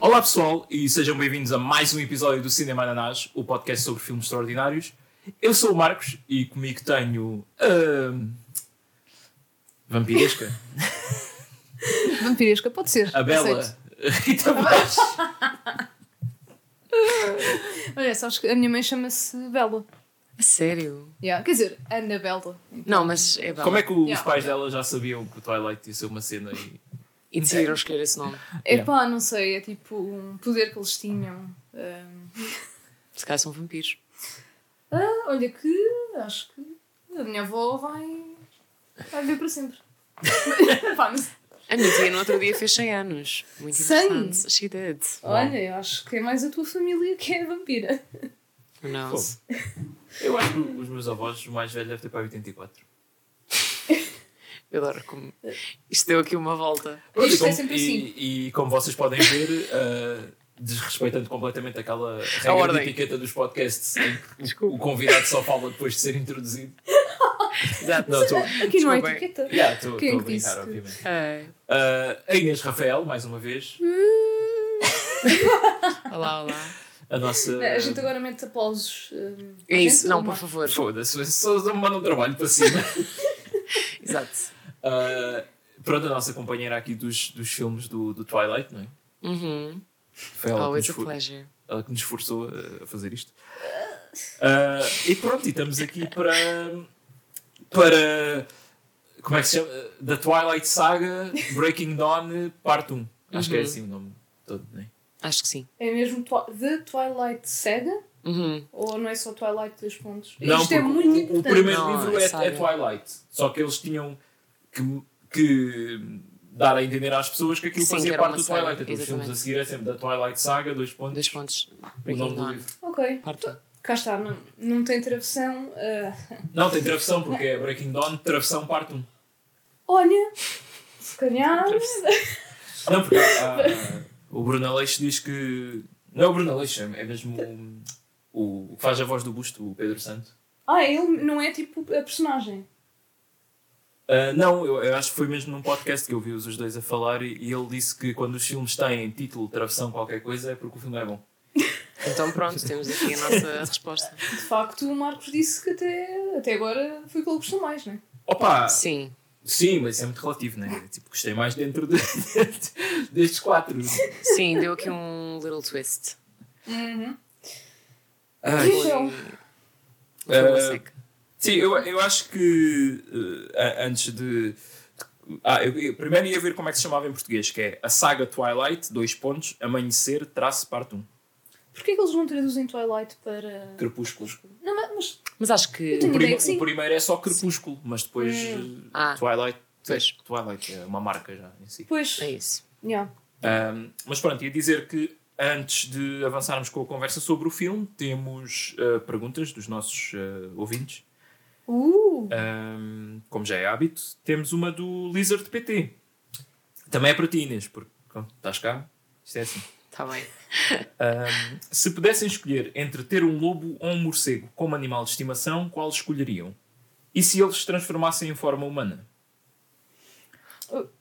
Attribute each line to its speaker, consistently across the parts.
Speaker 1: Olá pessoal e sejam bem-vindos a mais um episódio do Cinema Ananás, o podcast sobre filmes extraordinários. Eu sou o Marcos e comigo tenho. Uh, vampiresca.
Speaker 2: Vampiresca, pode ser.
Speaker 1: A Bela. Rita Vaz.
Speaker 2: Olha, sabes que a minha mãe chama-se Bela.
Speaker 3: A sério?
Speaker 2: Yeah. Quer dizer, Ana Bela.
Speaker 3: Não, mas é bela.
Speaker 1: Como é que os
Speaker 2: Yeah.
Speaker 1: pais dela já sabiam que o Twilight ia ser uma cena e.
Speaker 3: E decidiram escolher esse nome.
Speaker 2: Epá, não sei, é tipo um poder que eles tinham. Ahm,
Speaker 3: Se calhar são vampiros.
Speaker 2: ah, olha que acho que a minha avó vai, vai viver para sempre. Pá, não sei.
Speaker 3: A minha tia no outro dia fez 100 anos. Muito
Speaker 2: Cem?
Speaker 3: interessante. She did.
Speaker 2: Olha, eu acho que é mais a tua família que é vampira.
Speaker 3: Knows?
Speaker 1: Eu acho que os meus avós, o mais velho, deve ter para 84.
Speaker 3: Eu adoro como. Isto deu aqui uma volta.
Speaker 2: Isto
Speaker 1: e,
Speaker 2: é
Speaker 1: como,
Speaker 2: sempre
Speaker 1: e-
Speaker 2: assim.
Speaker 1: e como vocês podem ver, uh, desrespeitando completamente aquela regra de etiqueta dos podcasts em que o convidado só fala depois de ser introduzido.
Speaker 3: Exato.
Speaker 1: Não, estou.
Speaker 2: Aqui não há
Speaker 3: Desculpem.
Speaker 2: etiqueta.
Speaker 1: Yeah, estou
Speaker 2: Quem
Speaker 1: estou a
Speaker 2: que disse
Speaker 1: brincar,
Speaker 2: que-
Speaker 1: obviamente.
Speaker 3: É.
Speaker 1: Uh, a Inês Rafael, mais uma vez,
Speaker 3: Olá, olá.
Speaker 1: a nossa.
Speaker 2: A gente agora mete aplausos. ahm,
Speaker 3: É isso, não, por favor.
Speaker 1: Foda-se, só me mandam um trabalho para cima.
Speaker 3: Exato.
Speaker 1: Uh, pronto, a nossa companheira aqui dos, dos filmes do, do Twilight, não é?
Speaker 3: Uhum.
Speaker 1: Foi ela, que
Speaker 3: Always
Speaker 1: nos,
Speaker 3: a
Speaker 1: for-
Speaker 3: pleasure.
Speaker 1: ela que nos forçou a- fazer isto. Uh, e pronto, e estamos aqui para. para. Como é que se chama? The Twilight Saga Breaking Dawn Part 1. Acho que é
Speaker 3: Uhum.
Speaker 1: assim o nome todo, não é?
Speaker 3: Acho que sim.
Speaker 2: É mesmo The Twilight Saga?
Speaker 3: Uhum.
Speaker 2: Ou não é só Twilight dois pontos?
Speaker 1: Não,
Speaker 2: Isto é muito
Speaker 1: o, o
Speaker 2: importante.
Speaker 1: primeiro
Speaker 3: Não,
Speaker 1: livro
Speaker 3: é
Speaker 1: é, é
Speaker 3: saga.
Speaker 1: Twilight. Só que eles tinham que, que dar a entender às pessoas que aquilo
Speaker 3: Sim,
Speaker 1: fazia
Speaker 3: que
Speaker 1: parte do
Speaker 3: saga,
Speaker 1: Twilight. Então os filmes a seguir é sempre da Twilight Saga, dois pontos,
Speaker 3: Dois pontos.
Speaker 1: o nome do livro.
Speaker 2: Ok.
Speaker 3: Parte.
Speaker 2: Cá está, não, não tem travessão. ah,
Speaker 1: Não, tem travessão, porque é Breaking Dawn, travessão parte 1.
Speaker 2: olha, se calhar.
Speaker 1: Não, porque há- o Bruno Aleixo diz que. Não é o Bruno Aleixo, é mesmo o, o que faz a voz do busto, o Pedro Santo.
Speaker 2: Ah, ele não é tipo a personagem.
Speaker 1: Ah, não, eu, eu acho que foi mesmo num podcast que eu vi os dois a falar e, e ele disse que quando os filmes têm título, travessão, qualquer coisa, é porque o filme é bom.
Speaker 3: Então pronto, temos aqui a nossa resposta.
Speaker 2: De facto, o Marcos disse que até, até agora foi o que ele gostou mais, não é?
Speaker 1: Opa!
Speaker 3: Sim.
Speaker 1: Sim, mas isso é muito relativo, né? Tipo, gostei mais dentro de, destes quatro.
Speaker 3: Sim, deu aqui um little twist.
Speaker 2: Uhum.
Speaker 1: Ai,
Speaker 3: Foi uma
Speaker 1: Eh,
Speaker 3: seca.
Speaker 1: Sim, eu, eu acho que a- antes de. Ah, eu, eu primeiro ia ver como é que se chamava em português, que é a saga Twilight, dois pontos, amanhecer, traço, parte 1.
Speaker 2: porquê que eles não traduzem Twilight para.
Speaker 1: Crepúsculo.
Speaker 2: Não, mas- mas.
Speaker 3: Acho que.
Speaker 1: O, prim-
Speaker 2: que sim.
Speaker 1: o primeiro é só Crepúsculo, mas depois
Speaker 2: Hum.
Speaker 1: eh,
Speaker 3: Ah.
Speaker 1: Twilight.
Speaker 3: Pois.
Speaker 1: Twilight é uma marca já em si.
Speaker 2: Pois.
Speaker 3: É isso.
Speaker 2: Yeah.
Speaker 1: Um, mas pronto, ia dizer que antes de avançarmos com a conversa sobre o filme, temos uh, perguntas dos nossos uh, ouvintes.
Speaker 2: Uh!
Speaker 1: Um, como já é hábito, temos uma do Lizard PT. Também é para ti, Inês, porque pronto, estás cá. Isto é assim.
Speaker 3: Está bem.
Speaker 1: Um, se pudessem escolher entre ter um lobo ou um morcego como animal de estimação, qual escolheriam? E se eles se transformassem em forma humana?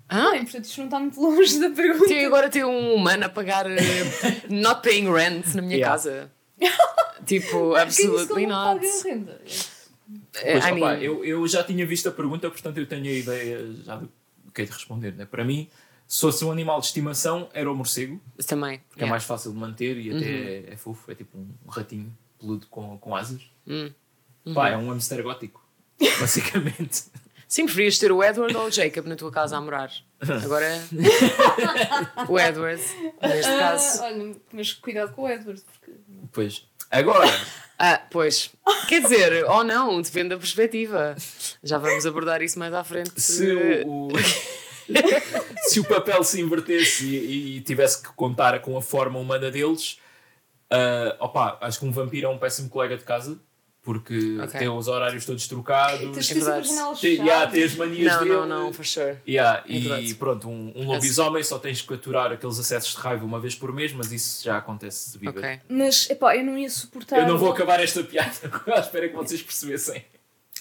Speaker 2: Ah, e portanto isto não está muito longe da pergunta.
Speaker 3: Tenho agora ter um humano a pagar eh, not paying rent na minha
Speaker 1: Yeah.
Speaker 3: casa. tipo, absolutely not.
Speaker 2: paga renda?
Speaker 3: Eh,
Speaker 1: Pois,
Speaker 3: I mean,
Speaker 1: eu, eu já tinha visto a pergunta, portanto eu tenho a ideia já do que é de responder. Né? Para mim, se fosse um animal de estimação, era o morcego,
Speaker 3: também.
Speaker 1: porque é
Speaker 3: yeah.
Speaker 1: mais fácil de manter e até é, é fofo, é tipo um ratinho peludo com, com asas.
Speaker 3: Hum.
Speaker 1: Pá, é um hamster gótico, basicamente.
Speaker 3: Sim, preferias ter o Edward ou o Jacob na tua casa a morar. Agora, o Edward, neste
Speaker 2: Ah,
Speaker 3: caso.
Speaker 2: olha, mas cuidado com o Edward, porque.
Speaker 1: Pois. Agora,
Speaker 3: Ah, pois. Quer dizer, ou não, depende da perspectiva. Já vamos abordar isso mais à frente.
Speaker 1: se o, se o papel se invertesse e, e tivesse que contar com a forma humana deles, ah, opa, acho que um vampiro é um péssimo colega de casa. Porque
Speaker 3: Ok.
Speaker 1: tem os horários todos trocados,
Speaker 2: Tens
Speaker 3: É
Speaker 2: que janelas
Speaker 1: tem, yeah, tem as manias
Speaker 3: Não,
Speaker 1: dele.
Speaker 3: não, não, for sure.
Speaker 1: Yeah,
Speaker 3: É
Speaker 1: e
Speaker 3: verdade.
Speaker 1: pronto, um, um lobisomem só tens que aturar aqueles acessos de raiva uma vez por mês, mas isso já acontece de viver.
Speaker 3: Ok.
Speaker 2: Mas, epá, eu não ia suportar.
Speaker 1: Eu não vou acabar esta piada à espera que vocês percebessem.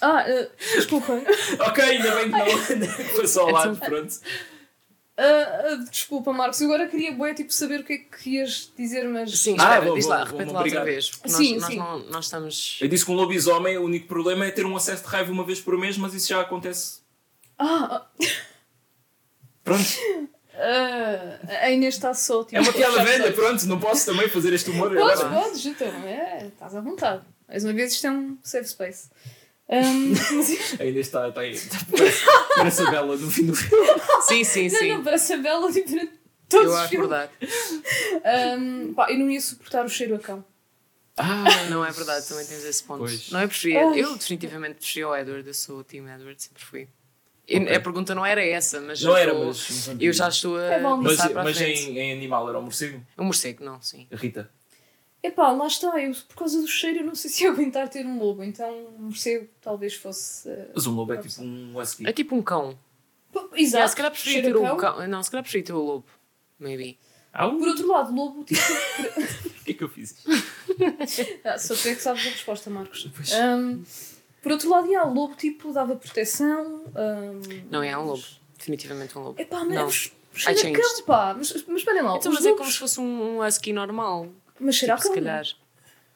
Speaker 2: Ah, ah, desculpa.
Speaker 1: Ok, ainda bem que não. Foi só ao lado, pronto.
Speaker 2: Ah, ah, desculpa, Marcos, eu agora queria bué, tipo, saber o que é que ias dizer, mas.
Speaker 3: Sim,
Speaker 1: Ah,
Speaker 3: espera,
Speaker 1: vou-
Speaker 3: diz lá, repete lá outra vez.
Speaker 2: Sim,
Speaker 3: nós, nós,
Speaker 2: sim.
Speaker 3: não, nós estamos.
Speaker 1: Eu disse que um lobisomem, o único problema é ter um acesso de raiva uma vez por mês, mas isso já acontece.
Speaker 2: Ah,
Speaker 1: Pronto.
Speaker 2: ah, a Inês está só. Tipo,
Speaker 1: É uma piada velha, pronto, não posso também fazer este humor
Speaker 2: Podes,
Speaker 1: agora.
Speaker 2: podes, então. É, estás à vontade. Mais uma vez, isto é um safe space. Um, mas-
Speaker 1: Ainda está, está aí. Parece, a Bela no fim do filme.
Speaker 3: Sim, sim,
Speaker 2: não,
Speaker 3: sim.
Speaker 2: não, parece a Bela tipo, durante todos
Speaker 3: Eu
Speaker 2: os
Speaker 3: acho
Speaker 2: filmes.
Speaker 3: verdade.
Speaker 2: Um, pá, eu não ia suportar o cheiro a cão.
Speaker 1: Ah,
Speaker 3: Não é verdade, também tens esse ponto.
Speaker 1: Pois.
Speaker 3: Não, eu preferia.
Speaker 2: Ai.
Speaker 3: Eu definitivamente preferia o Edward, eu sou o Team Edward, sempre fui. E A pergunta não era essa, mas.
Speaker 1: não
Speaker 3: eu
Speaker 1: era, mas.
Speaker 3: Eu já estou a
Speaker 2: É bom.
Speaker 1: Mas,
Speaker 3: passar para a
Speaker 1: mas em, em animal era um morcego?
Speaker 3: Um morcego, não, sim.
Speaker 1: A Rita.
Speaker 2: Epá, lá está, eu por causa do cheiro eu não sei se ia aguentar ter um lobo, então um morcego talvez fosse. uh,
Speaker 1: Mas um lobo é tipo um husky.
Speaker 3: É tipo um cão. Yeah,
Speaker 2: Exato,
Speaker 3: se calhar preferia ter o cão. Não, se calhar preferia ter o lobo. Maybe.
Speaker 1: Ah,
Speaker 2: Por outro lado, lobo, tipo.
Speaker 1: o que é que eu fiz?
Speaker 2: ah, só tu é que sabes a resposta, Marcos.
Speaker 1: Pois.
Speaker 2: Um, por outro lado, yeah, lobo tipo dava proteção. Um,
Speaker 3: Não, é um lobo. Definitivamente um lobo.
Speaker 2: Epá,
Speaker 3: Não.
Speaker 2: mas cheira a
Speaker 3: changed.
Speaker 2: cão, pá. Mas, mas esperem lá,
Speaker 3: Então, mas é
Speaker 2: lobos-
Speaker 3: como se fosse um husky normal.
Speaker 2: Mas cheira a
Speaker 3: Tipo,
Speaker 2: cão.
Speaker 3: se calhar.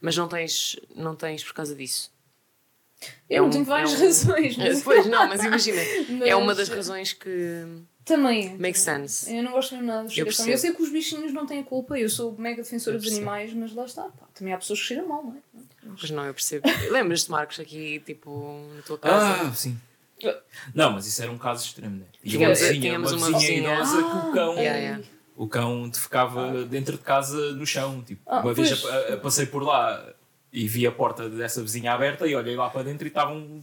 Speaker 3: Mas não tens, não tens por causa disso.
Speaker 2: Eu
Speaker 3: É um-
Speaker 2: tenho várias
Speaker 3: é um-
Speaker 2: razões,
Speaker 3: É,
Speaker 2: mas,
Speaker 3: Pois, não, mas imagina. É
Speaker 2: mas-
Speaker 3: uma das razões que
Speaker 2: Também é.
Speaker 3: makes sense.
Speaker 2: Eu não gosto mesmo nada de a
Speaker 3: percebo.
Speaker 2: Eu sei que os bichinhos não têm culpa, eu sou mega defensora
Speaker 3: Eu
Speaker 2: dos animais, mas lá está. Pá. Também há pessoas que cheiram mal, não é?
Speaker 3: Pois não, eu percebo. Lembras-te, Marcos, aqui, tipo, na tua casa?
Speaker 1: Ah, sim. Não, mas isso era um caso extremo, né? Tinha
Speaker 3: Tínhamos-
Speaker 1: uma vizinha,
Speaker 3: tínhamos
Speaker 1: uma
Speaker 3: uma
Speaker 1: vizinha
Speaker 3: vizinha.
Speaker 1: idosa que o cão.
Speaker 3: Yeah, yeah.
Speaker 1: O cão te ficava dentro de casa no chão. Tipo,
Speaker 2: Ah,
Speaker 1: uma vez a- a- passei por lá e vi a porta dessa vizinha aberta e olhei lá para dentro e estavam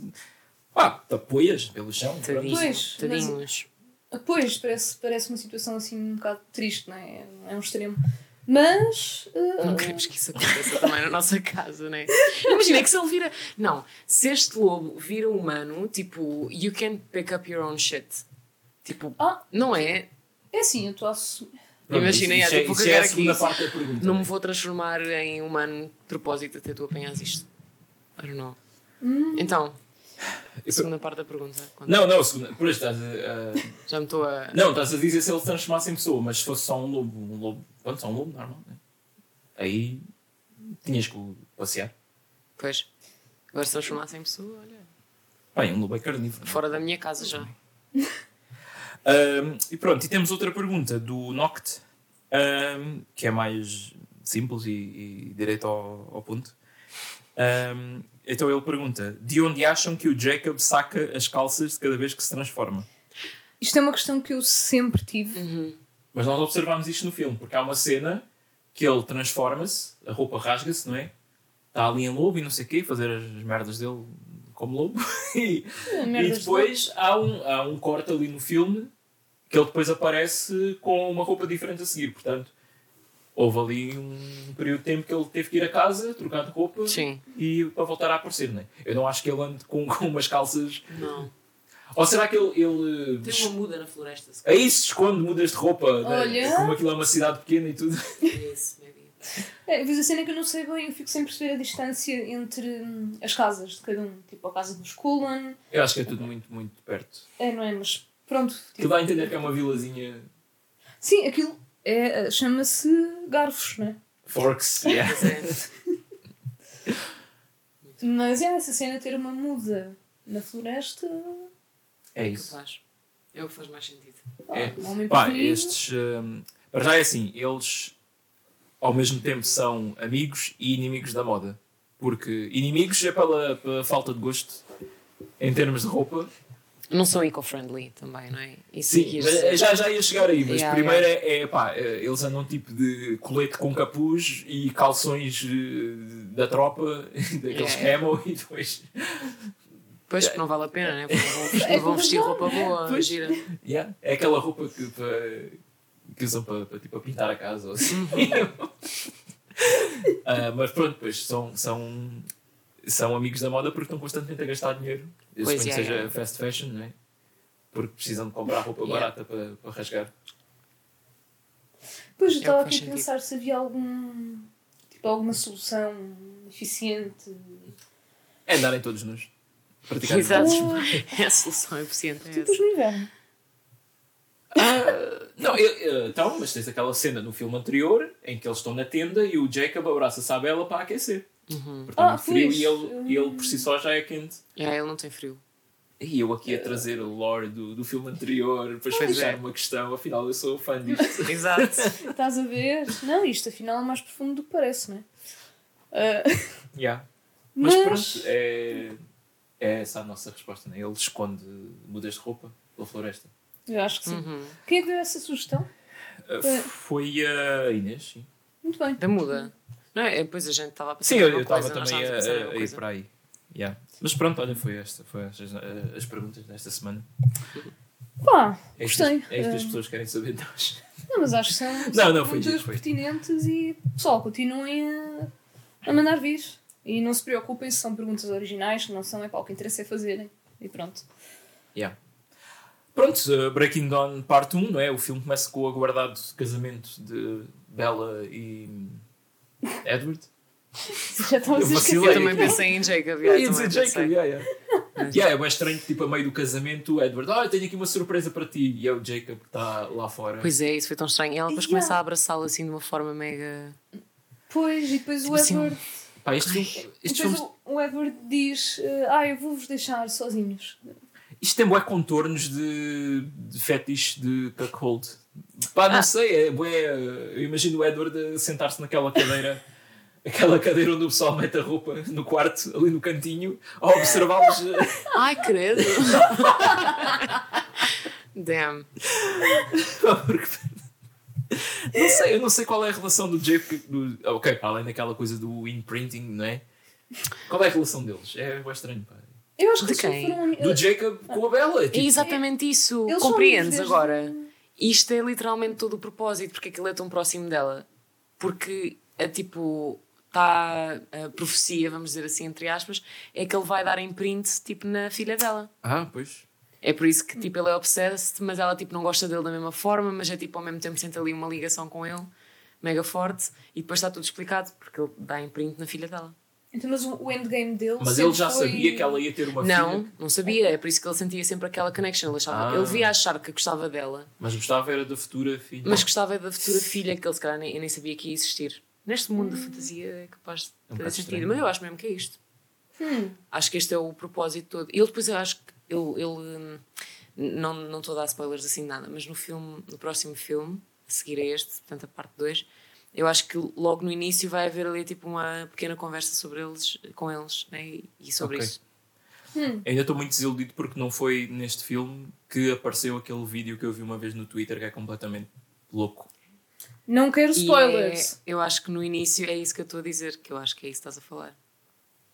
Speaker 1: pá, tapoias pelo chão.
Speaker 3: Tadinhos. Tadinhos.
Speaker 2: Ah, Pois, parece, parece uma situação assim um bocado triste, não é? É um extremo. Mas. ah,
Speaker 3: Não queremos que isso aconteça também na nossa casa, né? Imagina que se ele vira. Não, se este lobo vira humano, tipo, you can pick up your own shit. Tipo,
Speaker 2: Ah.
Speaker 3: não é?
Speaker 2: É assim, eu estou a assumir.
Speaker 3: Imagina,
Speaker 1: isso,
Speaker 3: é,
Speaker 1: é,
Speaker 3: tipo,
Speaker 1: isso é a
Speaker 3: aqui.
Speaker 1: segunda parte da pergunta.
Speaker 3: Não me
Speaker 1: né?
Speaker 3: vou transformar em humano de propósito até tu apanhas isto. I don't know.
Speaker 2: Hum.
Speaker 3: Então, a segunda parte da pergunta. quando-
Speaker 1: Não, não, a segunda, por isso estás a, a-
Speaker 3: Já me estou a.
Speaker 1: Não, estás a dizer se ele se transformasse em pessoa, mas se fosse só um lobo, um lobo, pronto, só um lobo normal, né? Aí tinhas que o passear.
Speaker 3: Pois. Agora se transformasse em pessoa, olha.
Speaker 1: Bem, um lobo é carnívoro. né?
Speaker 3: Fora da minha casa já.
Speaker 1: Ahm, e pronto, e temos outra pergunta do Noct, ahm, que é mais simples e, e direito ao, ao ponto. Ahm, então ele pergunta: de onde acham que o Jacob saca as calças de cada vez que se transforma?
Speaker 2: Isto é uma questão que eu sempre tive.
Speaker 3: Uhum.
Speaker 1: Mas nós observamos isto no filme, porque há uma cena que ele transforma-se, a roupa rasga-se, não é? Está ali em lobo e não sei o quê, fazer as merdas dele como lobo. e, e depois há um, há um corte ali no filme que ele depois aparece com uma roupa diferente a seguir. Portanto, houve ali um período de tempo que ele teve que ir a casa, trocar de roupa
Speaker 3: Sim.
Speaker 1: e para voltar a aparecer, não é? Eu não acho que ele ande com, com umas calças.
Speaker 3: Não.
Speaker 1: Ou será que ele. ele
Speaker 3: Tem uma muda na floresta. se
Speaker 1: Aí se esconde, mudas de roupa, né? Como aquilo é uma cidade pequena e tudo.
Speaker 3: calhar. Isso, maybe.
Speaker 2: É, a cena é que eu não sei bem, eu fico sem perceber a distância entre hum, as casas de cada um. Tipo, a casa dos Cullen,
Speaker 1: Eu acho que é tudo muito, muito perto.
Speaker 2: é, não é? Mas pronto. Tipo,
Speaker 1: dá a entender que é uma vilazinha.
Speaker 2: sim, aquilo é, eh, chama-se Garfos, não é?
Speaker 1: Forks. Yeah.
Speaker 3: Mas é.
Speaker 2: Mas é essa cena de ter uma muda na floresta.
Speaker 1: É
Speaker 3: que
Speaker 1: isso.
Speaker 3: faz. É o que faz mais sentido.
Speaker 2: pá,
Speaker 1: É.
Speaker 2: um homem
Speaker 1: Pá, estes. hum, para já é assim, eles ao mesmo tempo são amigos e inimigos da moda. Porque inimigos é pela, pela falta de gosto em termos de roupa.
Speaker 3: Não são eco-friendly também, não é? Isso
Speaker 1: Sim, já, já ia chegar aí, mas
Speaker 3: Yeah,
Speaker 1: primeiro É, é pá, é, eles andam tipo de colete com capuz e calções eh, da tropa, daqueles
Speaker 3: Yeah.
Speaker 1: camo e depois.
Speaker 3: Pois, porque não vale a pena, né? Porque não vão vestir,
Speaker 2: É
Speaker 3: vão vestir roupa boa,
Speaker 1: Pois.
Speaker 3: gira.
Speaker 1: Yeah. É aquela roupa que, que usam para, para, tipo, pintar a casa ou assim. Ah, mas pronto, pois são, são, são amigos da moda porque estão constantemente a gastar dinheiro. Eu
Speaker 3: Pois,
Speaker 1: suponho que
Speaker 3: yeah,
Speaker 1: seja
Speaker 3: yeah.
Speaker 1: fast fashion, não é? Porque precisam de comprar roupa
Speaker 3: Yeah.
Speaker 1: barata para, para rasgar.
Speaker 2: Pois eu
Speaker 3: É
Speaker 2: estava
Speaker 3: que
Speaker 2: aqui a pensar se havia algum. Tipo, alguma solução eficiente.
Speaker 1: É andarem todos nus. Praticar
Speaker 3: Exato. É a solução eficiente. É
Speaker 2: tipo
Speaker 3: essa.
Speaker 2: no inverno.
Speaker 1: Ah, Não, eu- eu- então, mas tens aquela cena no filme anterior em que eles estão na tenda e o Jacob abraça-se à Bela para aquecer. Porque está
Speaker 2: Ah,
Speaker 1: muito frio e ele, e ele por si só já é quente.
Speaker 3: É, ele não tem frio.
Speaker 1: E eu aqui a trazer o lore do, do filme anterior para explicar
Speaker 3: é.
Speaker 1: uma questão, afinal eu sou fã disto.
Speaker 3: Exato.
Speaker 2: Estás a ver? Não, isto afinal é mais profundo do que parece, não é? Ah,
Speaker 1: Yeah. Mas,
Speaker 2: Mas-
Speaker 1: pronto, é, é essa a nossa resposta. Né? Ele esconde mudas de roupa pela floresta.
Speaker 2: Eu acho que sim.
Speaker 3: Uhum.
Speaker 2: Quem é que deu essa sugestão?
Speaker 1: Uh,
Speaker 2: É.
Speaker 1: Foi a Inês, sim.
Speaker 2: Muito bem.
Speaker 3: Da muda. Não é? Depois a gente estava a pensar
Speaker 1: Sim, eu estava também
Speaker 3: a
Speaker 1: a, a ir para aí. Yeah. Mas pronto, olha, foi esta. Foi estas uh, as perguntas desta semana.
Speaker 2: Pá,
Speaker 1: É isto,
Speaker 2: gostei.
Speaker 1: é isto que as pessoas querem saber de nós.
Speaker 2: Não, mas acho que são,
Speaker 1: Não,
Speaker 2: são
Speaker 1: não, foi
Speaker 2: perguntas pertinentes e pessoal, continuem a, a mandar vir. E não se preocupem se são perguntas originais, se não são, é para o que interessa é fazerem. E pronto.
Speaker 1: Yeah. Pronto, uh, Breaking Dawn parte 1, não é? O filme começa com o aguardado casamento de Bella e Edward.
Speaker 2: Já estava a
Speaker 1: Eu.
Speaker 3: Eu também pensei em Jacob.
Speaker 1: Eu
Speaker 3: yeah,
Speaker 1: ia
Speaker 3: também
Speaker 1: dizer
Speaker 3: pensei.
Speaker 1: Jacob, yeah, yeah. yeah, é bem estranho que tipo, a meio do casamento o Edward, ah, eu tenho aqui uma surpresa para ti. E é o Jacob que está lá fora.
Speaker 3: Pois é, isso foi tão estranho. E ela depois
Speaker 2: Yeah.
Speaker 3: começa a abraçá-lo assim de uma forma mega.
Speaker 2: Pois, e depois o
Speaker 3: Tipo assim,
Speaker 2: Edward,
Speaker 1: Pá, este
Speaker 2: e
Speaker 1: este
Speaker 2: depois
Speaker 1: filme,
Speaker 2: o, o Edward diz: Ah, eu vou-vos deixar sozinhos.
Speaker 1: Isto tem bué contornos de, de fetiche de cuckold. Pá, não
Speaker 3: Ah.
Speaker 1: sei, é bué, eu imagino o Edward sentar-se naquela cadeira, aquela cadeira onde o pessoal mete a roupa no quarto, ali no cantinho, a observá-los.
Speaker 3: Ai, credo! Damn.
Speaker 1: Não sei, eu não sei qual é a relação do Jacob. Do, ok, além daquela coisa do imprinting, não é? Qual é a relação deles? É bem estranho, pá.
Speaker 2: Eu acho que
Speaker 3: De quem?
Speaker 2: foram.
Speaker 1: Do Jacob com a Bella.
Speaker 3: É
Speaker 1: Tipo,
Speaker 3: exatamente isso.
Speaker 2: Eles
Speaker 3: Compreendes agora? Isto é literalmente todo o propósito, porque é que ele é tão próximo dela. Porque, é tipo, está a profecia, vamos dizer assim, entre aspas, é que ele vai dar imprint, tipo, na filha dela.
Speaker 1: Ah, pois.
Speaker 3: É por isso que, tipo, ele é obsessed, mas ela, tipo, não gosta dele da mesma forma, mas é, tipo, ao mesmo tempo sente ali uma ligação com ele, mega forte, e depois está tudo explicado, porque ele dá imprint na filha dela.
Speaker 2: Então, mas o endgame dele.
Speaker 1: Mas ele já
Speaker 2: foi-
Speaker 1: sabia que ela ia ter uma
Speaker 3: Não,
Speaker 1: filha.
Speaker 3: não sabia, é por isso que ele sentia sempre aquela connection. Ele, achava,
Speaker 1: Ah.
Speaker 3: ele via achar que gostava dela,
Speaker 1: Mas gostava era da futura filha.
Speaker 3: mas gostava da futura filha que ele se calhar nem, eu nem sabia que ia existir. Neste mundo de fantasia é capaz de
Speaker 1: É um
Speaker 3: ter
Speaker 1: bocado
Speaker 3: sentido, mas eu acho mesmo que é isto.
Speaker 2: Hum.
Speaker 3: Acho que este é o propósito todo. Ele depois eu acho que ele, ele hum, não, não estou a dar spoilers assim nada, mas no filme, no próximo filme, a seguir a este, portanto a parte 2, eu acho que logo no início vai haver ali tipo uma pequena conversa sobre eles, com eles, né? e, sobre
Speaker 1: Ok.
Speaker 3: isso.
Speaker 1: Ainda estou muito desiludido porque não foi neste filme que apareceu aquele vídeo que eu vi uma vez no Twitter que é completamente louco.
Speaker 2: Não quero
Speaker 3: E
Speaker 2: spoilers.
Speaker 3: é- eu acho que no início é isso que eu estou a dizer, que eu acho que é isso que estás a falar.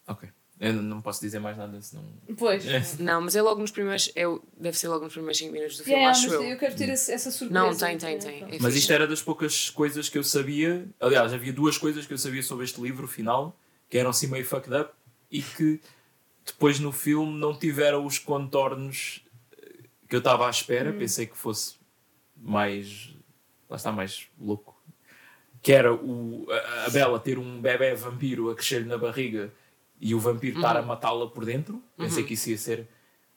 Speaker 1: Ok. Eu não posso dizer mais nada senão.
Speaker 2: Pois.
Speaker 1: É.
Speaker 3: Não, mas é logo nos primeiros, é, o- deve ser logo nos primeiros 5 minutos do filme,
Speaker 2: Yeah,
Speaker 3: acho
Speaker 2: mas
Speaker 3: eu.
Speaker 2: eu quero ter esse- essa surpresa.
Speaker 3: Não, tem, tem, tem.
Speaker 2: pronto.
Speaker 3: É
Speaker 1: Mas isto era das poucas coisas que eu sabia. Aliás, havia duas coisas que eu sabia sobre este livro final que eram assim meio fucked up e que depois no filme não tiveram os contornos eh, que eu estava à espera. Pensei que fosse mais. Lá está, mais louco. Que era o, a, a Bela ter um bebê vampiro a crescer-lhe na barriga e o vampiro estar a matá-la por dentro. Pensei que isso ia ser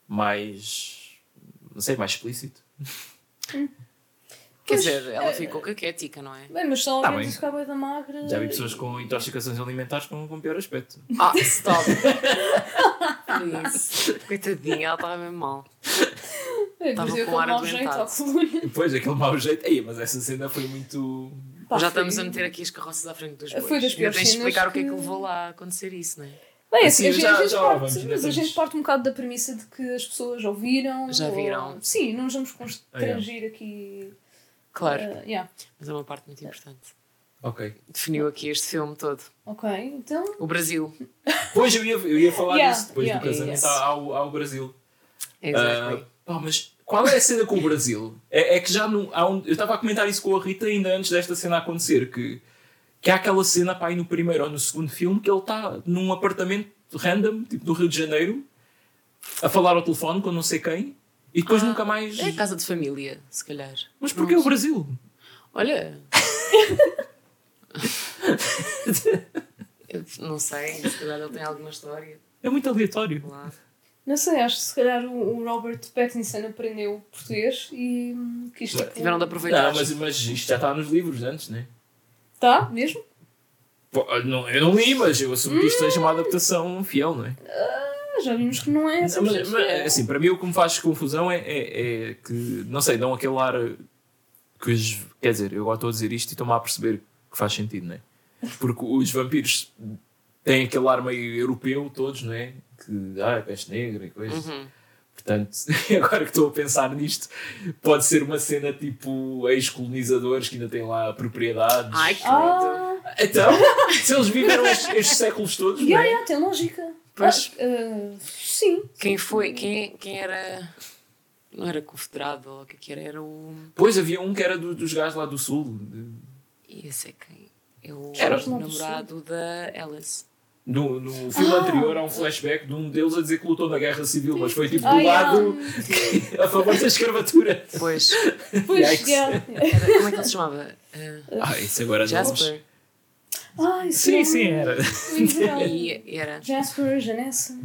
Speaker 1: mais. Não sei, mais explícito.
Speaker 3: Quer
Speaker 2: Pois,
Speaker 3: dizer, ela
Speaker 2: é-
Speaker 3: ficou caquética, não é?
Speaker 2: Bem, mas só
Speaker 1: Tá
Speaker 2: diz que a da magra.
Speaker 1: Já vi pessoas com intoxicações alimentares com, com pior aspecto.
Speaker 3: Ah, stop! Please. Coitadinha, ela estava mesmo mal. Tava
Speaker 2: mas eu
Speaker 3: com
Speaker 2: com
Speaker 3: ar
Speaker 2: mau jeito
Speaker 3: adoentado.
Speaker 1: Depois, aquele mau jeito. Ei, mas essa cena foi muito.
Speaker 2: Pá,
Speaker 3: Já
Speaker 2: foi-
Speaker 3: estamos a meter aqui as carroças à frente dos
Speaker 2: Foi
Speaker 3: bois.
Speaker 2: das
Speaker 3: Ainda
Speaker 2: piores
Speaker 3: tens de explicar
Speaker 2: cenas
Speaker 3: o que é que
Speaker 2: que-
Speaker 3: levou lá a acontecer isso, não é?
Speaker 2: Bem,
Speaker 1: Assim,
Speaker 2: assim, a, gente-
Speaker 1: já-
Speaker 2: a gente
Speaker 1: já lá
Speaker 2: parte,
Speaker 1: vamos,
Speaker 2: mas a gente parte um bocado da premissa de que as pessoas ouviram.
Speaker 3: Já
Speaker 2: ou-
Speaker 3: viram.
Speaker 2: Sim, não nos vamos constrangir aqui.
Speaker 3: Claro,
Speaker 2: eh, yeah.
Speaker 3: mas é uma parte muito importante.
Speaker 1: Ok.
Speaker 3: Definiu aqui este filme todo.
Speaker 2: Ok, então.
Speaker 3: O Brasil.
Speaker 1: Depois eu ia, eu ia falar
Speaker 2: Yeah,
Speaker 1: disso, depois
Speaker 2: yeah,
Speaker 1: do casamento
Speaker 3: yes.
Speaker 1: ao, ao Brasil.
Speaker 3: Exactly.
Speaker 1: Ah, pá, mas qual é a cena com o Brasil? É, é que já não. Há um, eu estava a comentar isso com a Rita ainda antes desta cena acontecer. Que, que há aquela cena pá, aí no primeiro ou no segundo filme que ele está num apartamento random, tipo do Rio de Janeiro, a falar ao telefone com não sei quem, e depois
Speaker 3: Ah,
Speaker 1: nunca mais.
Speaker 3: É casa de família, se calhar.
Speaker 1: Mas porquê o Brasil?
Speaker 3: Olha. eu não sei, se calhar ele tem alguma história
Speaker 1: É muito aleatório.
Speaker 3: lá.
Speaker 2: Não sei, acho que se calhar o, Robert Pattinson aprendeu português e hum, quis tipo.
Speaker 3: Tiveram de aproveitar.
Speaker 1: Não, mas, mas isto já está nos livros antes, né?
Speaker 2: Tá, mesmo?
Speaker 1: Pô, não, eu não li, mas eu assumo que isto seja uma adaptação fiel, não é?
Speaker 2: Ah, já vimos que não é
Speaker 1: Não, mas,
Speaker 2: 100%
Speaker 1: mas, assim, para mim o que me faz confusão é, é, é que, não sei, dão aquele ar que os. Quer dizer, eu agora estou a dizer isto e estou-me a perceber que faz sentido, não é? Porque os vampiros têm aquele ar meio europeu, todos, não é? Que, ah, peste negra e coisas.
Speaker 3: Uhum.
Speaker 1: Portanto, agora que estou a pensar nisto, pode ser uma cena tipo ex-colonizadores que ainda têm lá propriedades.
Speaker 3: Ai, que.
Speaker 2: Ah,
Speaker 1: Então, se eles viveram estes, estes séculos todos,
Speaker 2: yeah,
Speaker 1: é?
Speaker 2: yeah, tem lógica.
Speaker 3: Pois.
Speaker 2: Ah, ah, sim.
Speaker 3: Quem foi? Quem, quem era. Não era confederado ou o que é que era? Era o.
Speaker 1: Pois havia um que era do- dos gajos lá do sul. de-
Speaker 3: Ia ser quem? É o
Speaker 1: Era
Speaker 2: o
Speaker 3: namorado da Alice.
Speaker 1: No, no filme
Speaker 2: Ah.
Speaker 1: anterior há um flashback de um deles a dizer que lutou na guerra civil, mas foi tipo do
Speaker 2: Ah, yeah.
Speaker 1: lado a favor da escravatura.
Speaker 3: Pois.
Speaker 2: Pois, yeah.
Speaker 3: Era, como é que ele se chamava? Ah,
Speaker 1: Ah, isso agora não.
Speaker 3: Jasper.
Speaker 2: Ai,
Speaker 1: Sim, sim, era.
Speaker 3: E era.
Speaker 2: Jasper, Janessa.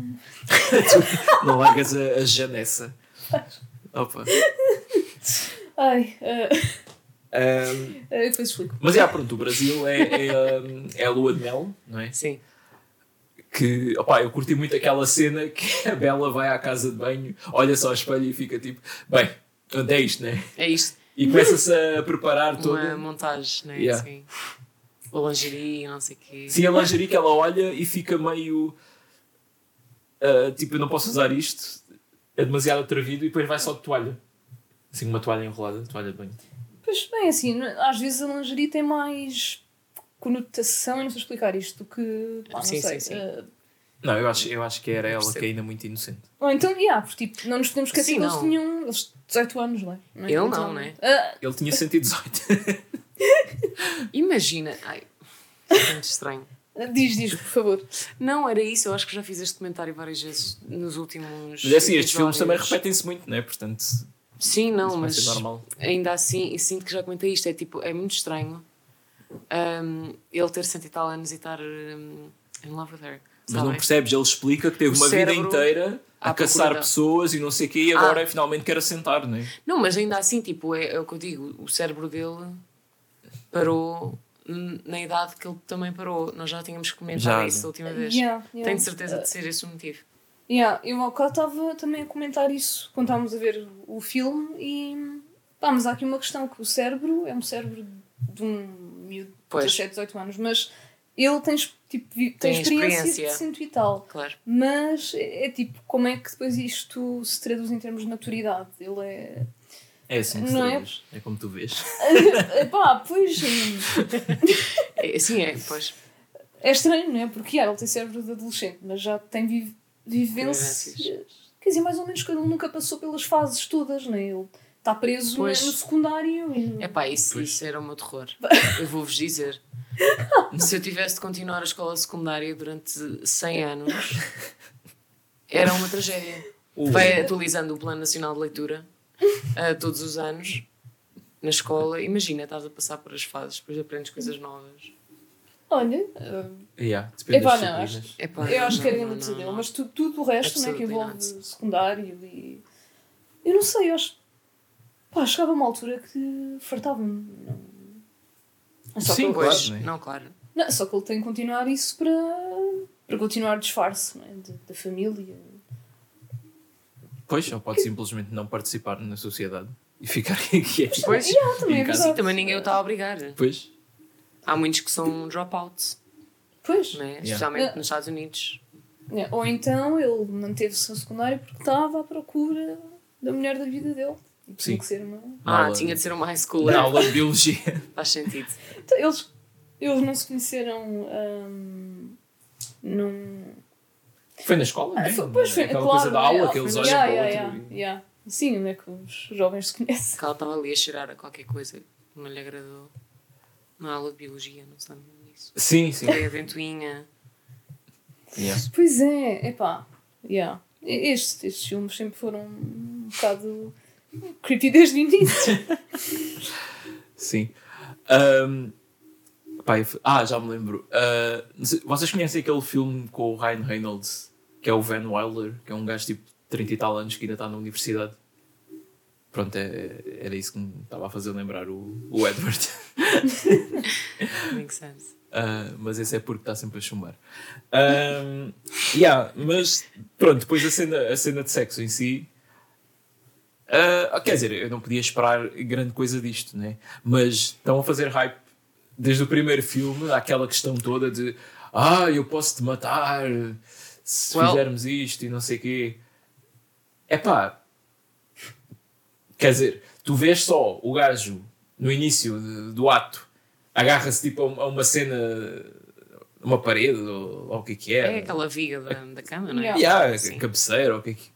Speaker 1: Não largas a, a Janessa. Opa.
Speaker 2: Ai, ah,
Speaker 1: Ahm,
Speaker 2: ah, depois explico.
Speaker 1: mas é, pronto, o Brasil é, é, ahm, é a lua de mel, não é?
Speaker 3: Sim.
Speaker 1: Que, opá, eu curti muito aquela cena que a Bela vai à casa de banho, olha só ao espelho e fica tipo, bem, onde é isto, né?
Speaker 3: É isto.
Speaker 1: E começa-se a preparar
Speaker 3: Uma
Speaker 1: toda.
Speaker 3: montagem, né?
Speaker 1: Yeah.
Speaker 3: Assim. O lingerie, não sei o quê.
Speaker 1: Sim, a lingerie que ela olha e fica meio. ah, tipo, eu não posso usar isto, é demasiado atrevido, e depois vai só de toalha. Assim, uma toalha enrolada, toalha de banho.
Speaker 2: Pois bem, assim, às vezes a lingerie tem mais conotação, eu não sei explicar isto, que. Pá, não
Speaker 3: Sim,
Speaker 2: sei.
Speaker 3: sim, sim.
Speaker 2: ah,
Speaker 1: Não, eu acho, eu acho que era ela que é ainda muito inocente.
Speaker 2: ou então, yeah, porque tipo, não nos podemos esquecer
Speaker 3: Sim,
Speaker 2: que eles
Speaker 3: não.
Speaker 2: tinham eles 18 anos, não é? Não é?
Speaker 3: Ele não,
Speaker 2: Então,
Speaker 3: não é?
Speaker 2: ah,
Speaker 1: Ele tinha 118.
Speaker 3: Imagina. Ai, é muito estranho.
Speaker 2: diz, diz, por favor.
Speaker 3: Não, era isso. Eu acho que já fiz este comentário várias vezes nos últimos.
Speaker 1: Mas é assim, estes filmes também repetem-se muito, não é? Portanto,
Speaker 3: Sim, não,
Speaker 1: isso vai
Speaker 3: mas
Speaker 1: ser normal.
Speaker 3: ainda assim, eu sinto que já comentei isto. É tipo, é muito estranho um, ele ter cento e tal anos e estar um, in love with her.
Speaker 1: Mas não
Speaker 3: sabem?
Speaker 1: percebes, ele explica que teve
Speaker 3: O
Speaker 1: uma vida inteira a caçar
Speaker 3: procura.
Speaker 1: pessoas e não sei o quê e agora
Speaker 3: Ah.
Speaker 1: finalmente quer assentar, não é?
Speaker 3: Não, mas ainda assim, tipo, é, é o que eu digo. O cérebro dele parou na idade que ele também parou. Nós já tínhamos comentado
Speaker 1: Já.
Speaker 3: isso da última vez.
Speaker 2: Yeah, yeah.
Speaker 3: Tenho certeza de ser esse o motivo.
Speaker 2: Yeah, eu ao bocado estava também a comentar isso quando estávamos a ver o filme e pá, mas há aqui uma questão que o cérebro é um cérebro de um miúdo de
Speaker 3: Pois.
Speaker 2: 17, 18 anos, mas ele tem, tipo, vi- tem,
Speaker 3: Tem
Speaker 2: experiência,
Speaker 3: experiência.
Speaker 2: de cento e tal.
Speaker 3: Claro.
Speaker 2: Mas é, é tipo, como é que depois isto se traduz em termos de maturidade? Ele é.
Speaker 1: É assim que
Speaker 2: Não é?
Speaker 1: traduz. É como tu vês.
Speaker 2: Pá, pois.
Speaker 3: É, sim, é, pois.
Speaker 2: É estranho, não é? Porque yeah, ele tem cérebro de adolescente, mas já tem vi vivências.
Speaker 3: Vivências.
Speaker 2: Quer dizer, mais ou menos cada um nunca passou pelas fases todas, não é? Ele está preso no,
Speaker 3: Pois.
Speaker 2: no secundário e.
Speaker 3: É pá, isso,
Speaker 1: Pois.
Speaker 3: isso era o meu terror. Eu vou-vos dizer. Se eu tivesse de continuar a escola secundária durante 100 anos, era uma tragédia. Vai atualizando o Plano Nacional de Leitura ah, todos os anos na escola. Imagina, estás a passar por as fases, depois aprendes coisas novas.
Speaker 2: Olha, uh,
Speaker 1: Yeah, depende
Speaker 2: Epá, não, acho-.
Speaker 3: Epá,
Speaker 2: eu acho
Speaker 3: não,
Speaker 2: que era grande mas tu, tudo o resto né, que envolve
Speaker 3: not.
Speaker 2: secundário e. Eu não sei, eu acho. Pá, chegava a uma altura que fartava-me. Não... É Só
Speaker 1: Sim,
Speaker 2: que ele-
Speaker 1: claro.
Speaker 3: Pois,
Speaker 1: não é?
Speaker 3: claro.
Speaker 2: Não, só que ele tem que continuar isso para, para continuar o disfarce não é? de- da família.
Speaker 1: Pois, ou pode simplesmente não participar na sociedade e ficar aqui.
Speaker 3: Pois,
Speaker 2: Yeah, também é
Speaker 1: casa.
Speaker 3: também ninguém o está a obrigar.
Speaker 1: Pois.
Speaker 3: Há muitos que são dropouts,
Speaker 2: Pois.
Speaker 3: né?
Speaker 1: Yeah.
Speaker 3: especialmente
Speaker 2: Yeah.
Speaker 3: nos Estados Unidos.
Speaker 2: É, Ou então ele manteve-se no secundário porque estava à procura da mulher da vida dele. E tinha
Speaker 1: Sim.
Speaker 2: que ser uma.
Speaker 3: Ah,
Speaker 1: aula-
Speaker 3: tinha de ser uma high schooler.
Speaker 1: Na aula de biologia.
Speaker 3: Faz sentido.
Speaker 2: Então, eles, eles não se conheceram hum, num.
Speaker 1: Foi na escola, não é?
Speaker 2: Ah, foi- pois foi,
Speaker 1: Aquela
Speaker 2: claro,
Speaker 1: coisa da
Speaker 2: é?
Speaker 1: aula que eles olham
Speaker 2: Yeah,
Speaker 1: para o
Speaker 2: yeah,
Speaker 1: outro.
Speaker 2: yeah,
Speaker 1: e-
Speaker 2: yeah. Sim, onde é que os jovens se conhecem?
Speaker 3: Que ela estava ali a cheirar a qualquer coisa que não lhe agradou. Na aula de biologia, não sabe disso.
Speaker 1: Sim, sim.
Speaker 3: Foi a ventoinha.
Speaker 1: Yeah.
Speaker 2: Pois é, epá. Yeah. Estes, estes filmes sempre foram um bocado creepy desde o início.
Speaker 1: Sim. Ahm, pá, eu ah, já me lembro. Sei- vocês conhecem aquele filme com o Ryan Reynolds, que é o Van Wilder, que é um gajo tipo 30 e tal anos que ainda está na universidade. Pronto, é, era isso que me estava a fazer lembrar o, o Edward.
Speaker 3: Makes sense.
Speaker 1: Uh, mas esse é porque está sempre a chumbar. Um, yeah, mas pronto, depois a cena, a cena de sexo em si. Uh, quer dizer, eu não podia esperar grande coisa disto, né? mas estão a fazer hype desde o primeiro filme, aquela questão toda de ah, eu posso te matar se
Speaker 3: Well-
Speaker 1: fizermos isto e não sei o quê. É pá, quer dizer, tu vês só o gajo no início de- do ato agarra-se tipo a um- uma cena, uma parede ou, ou o que é que é.
Speaker 3: É aquela viga da, da cama, não é?
Speaker 2: Yeah.
Speaker 1: Cabeceira ou o que é que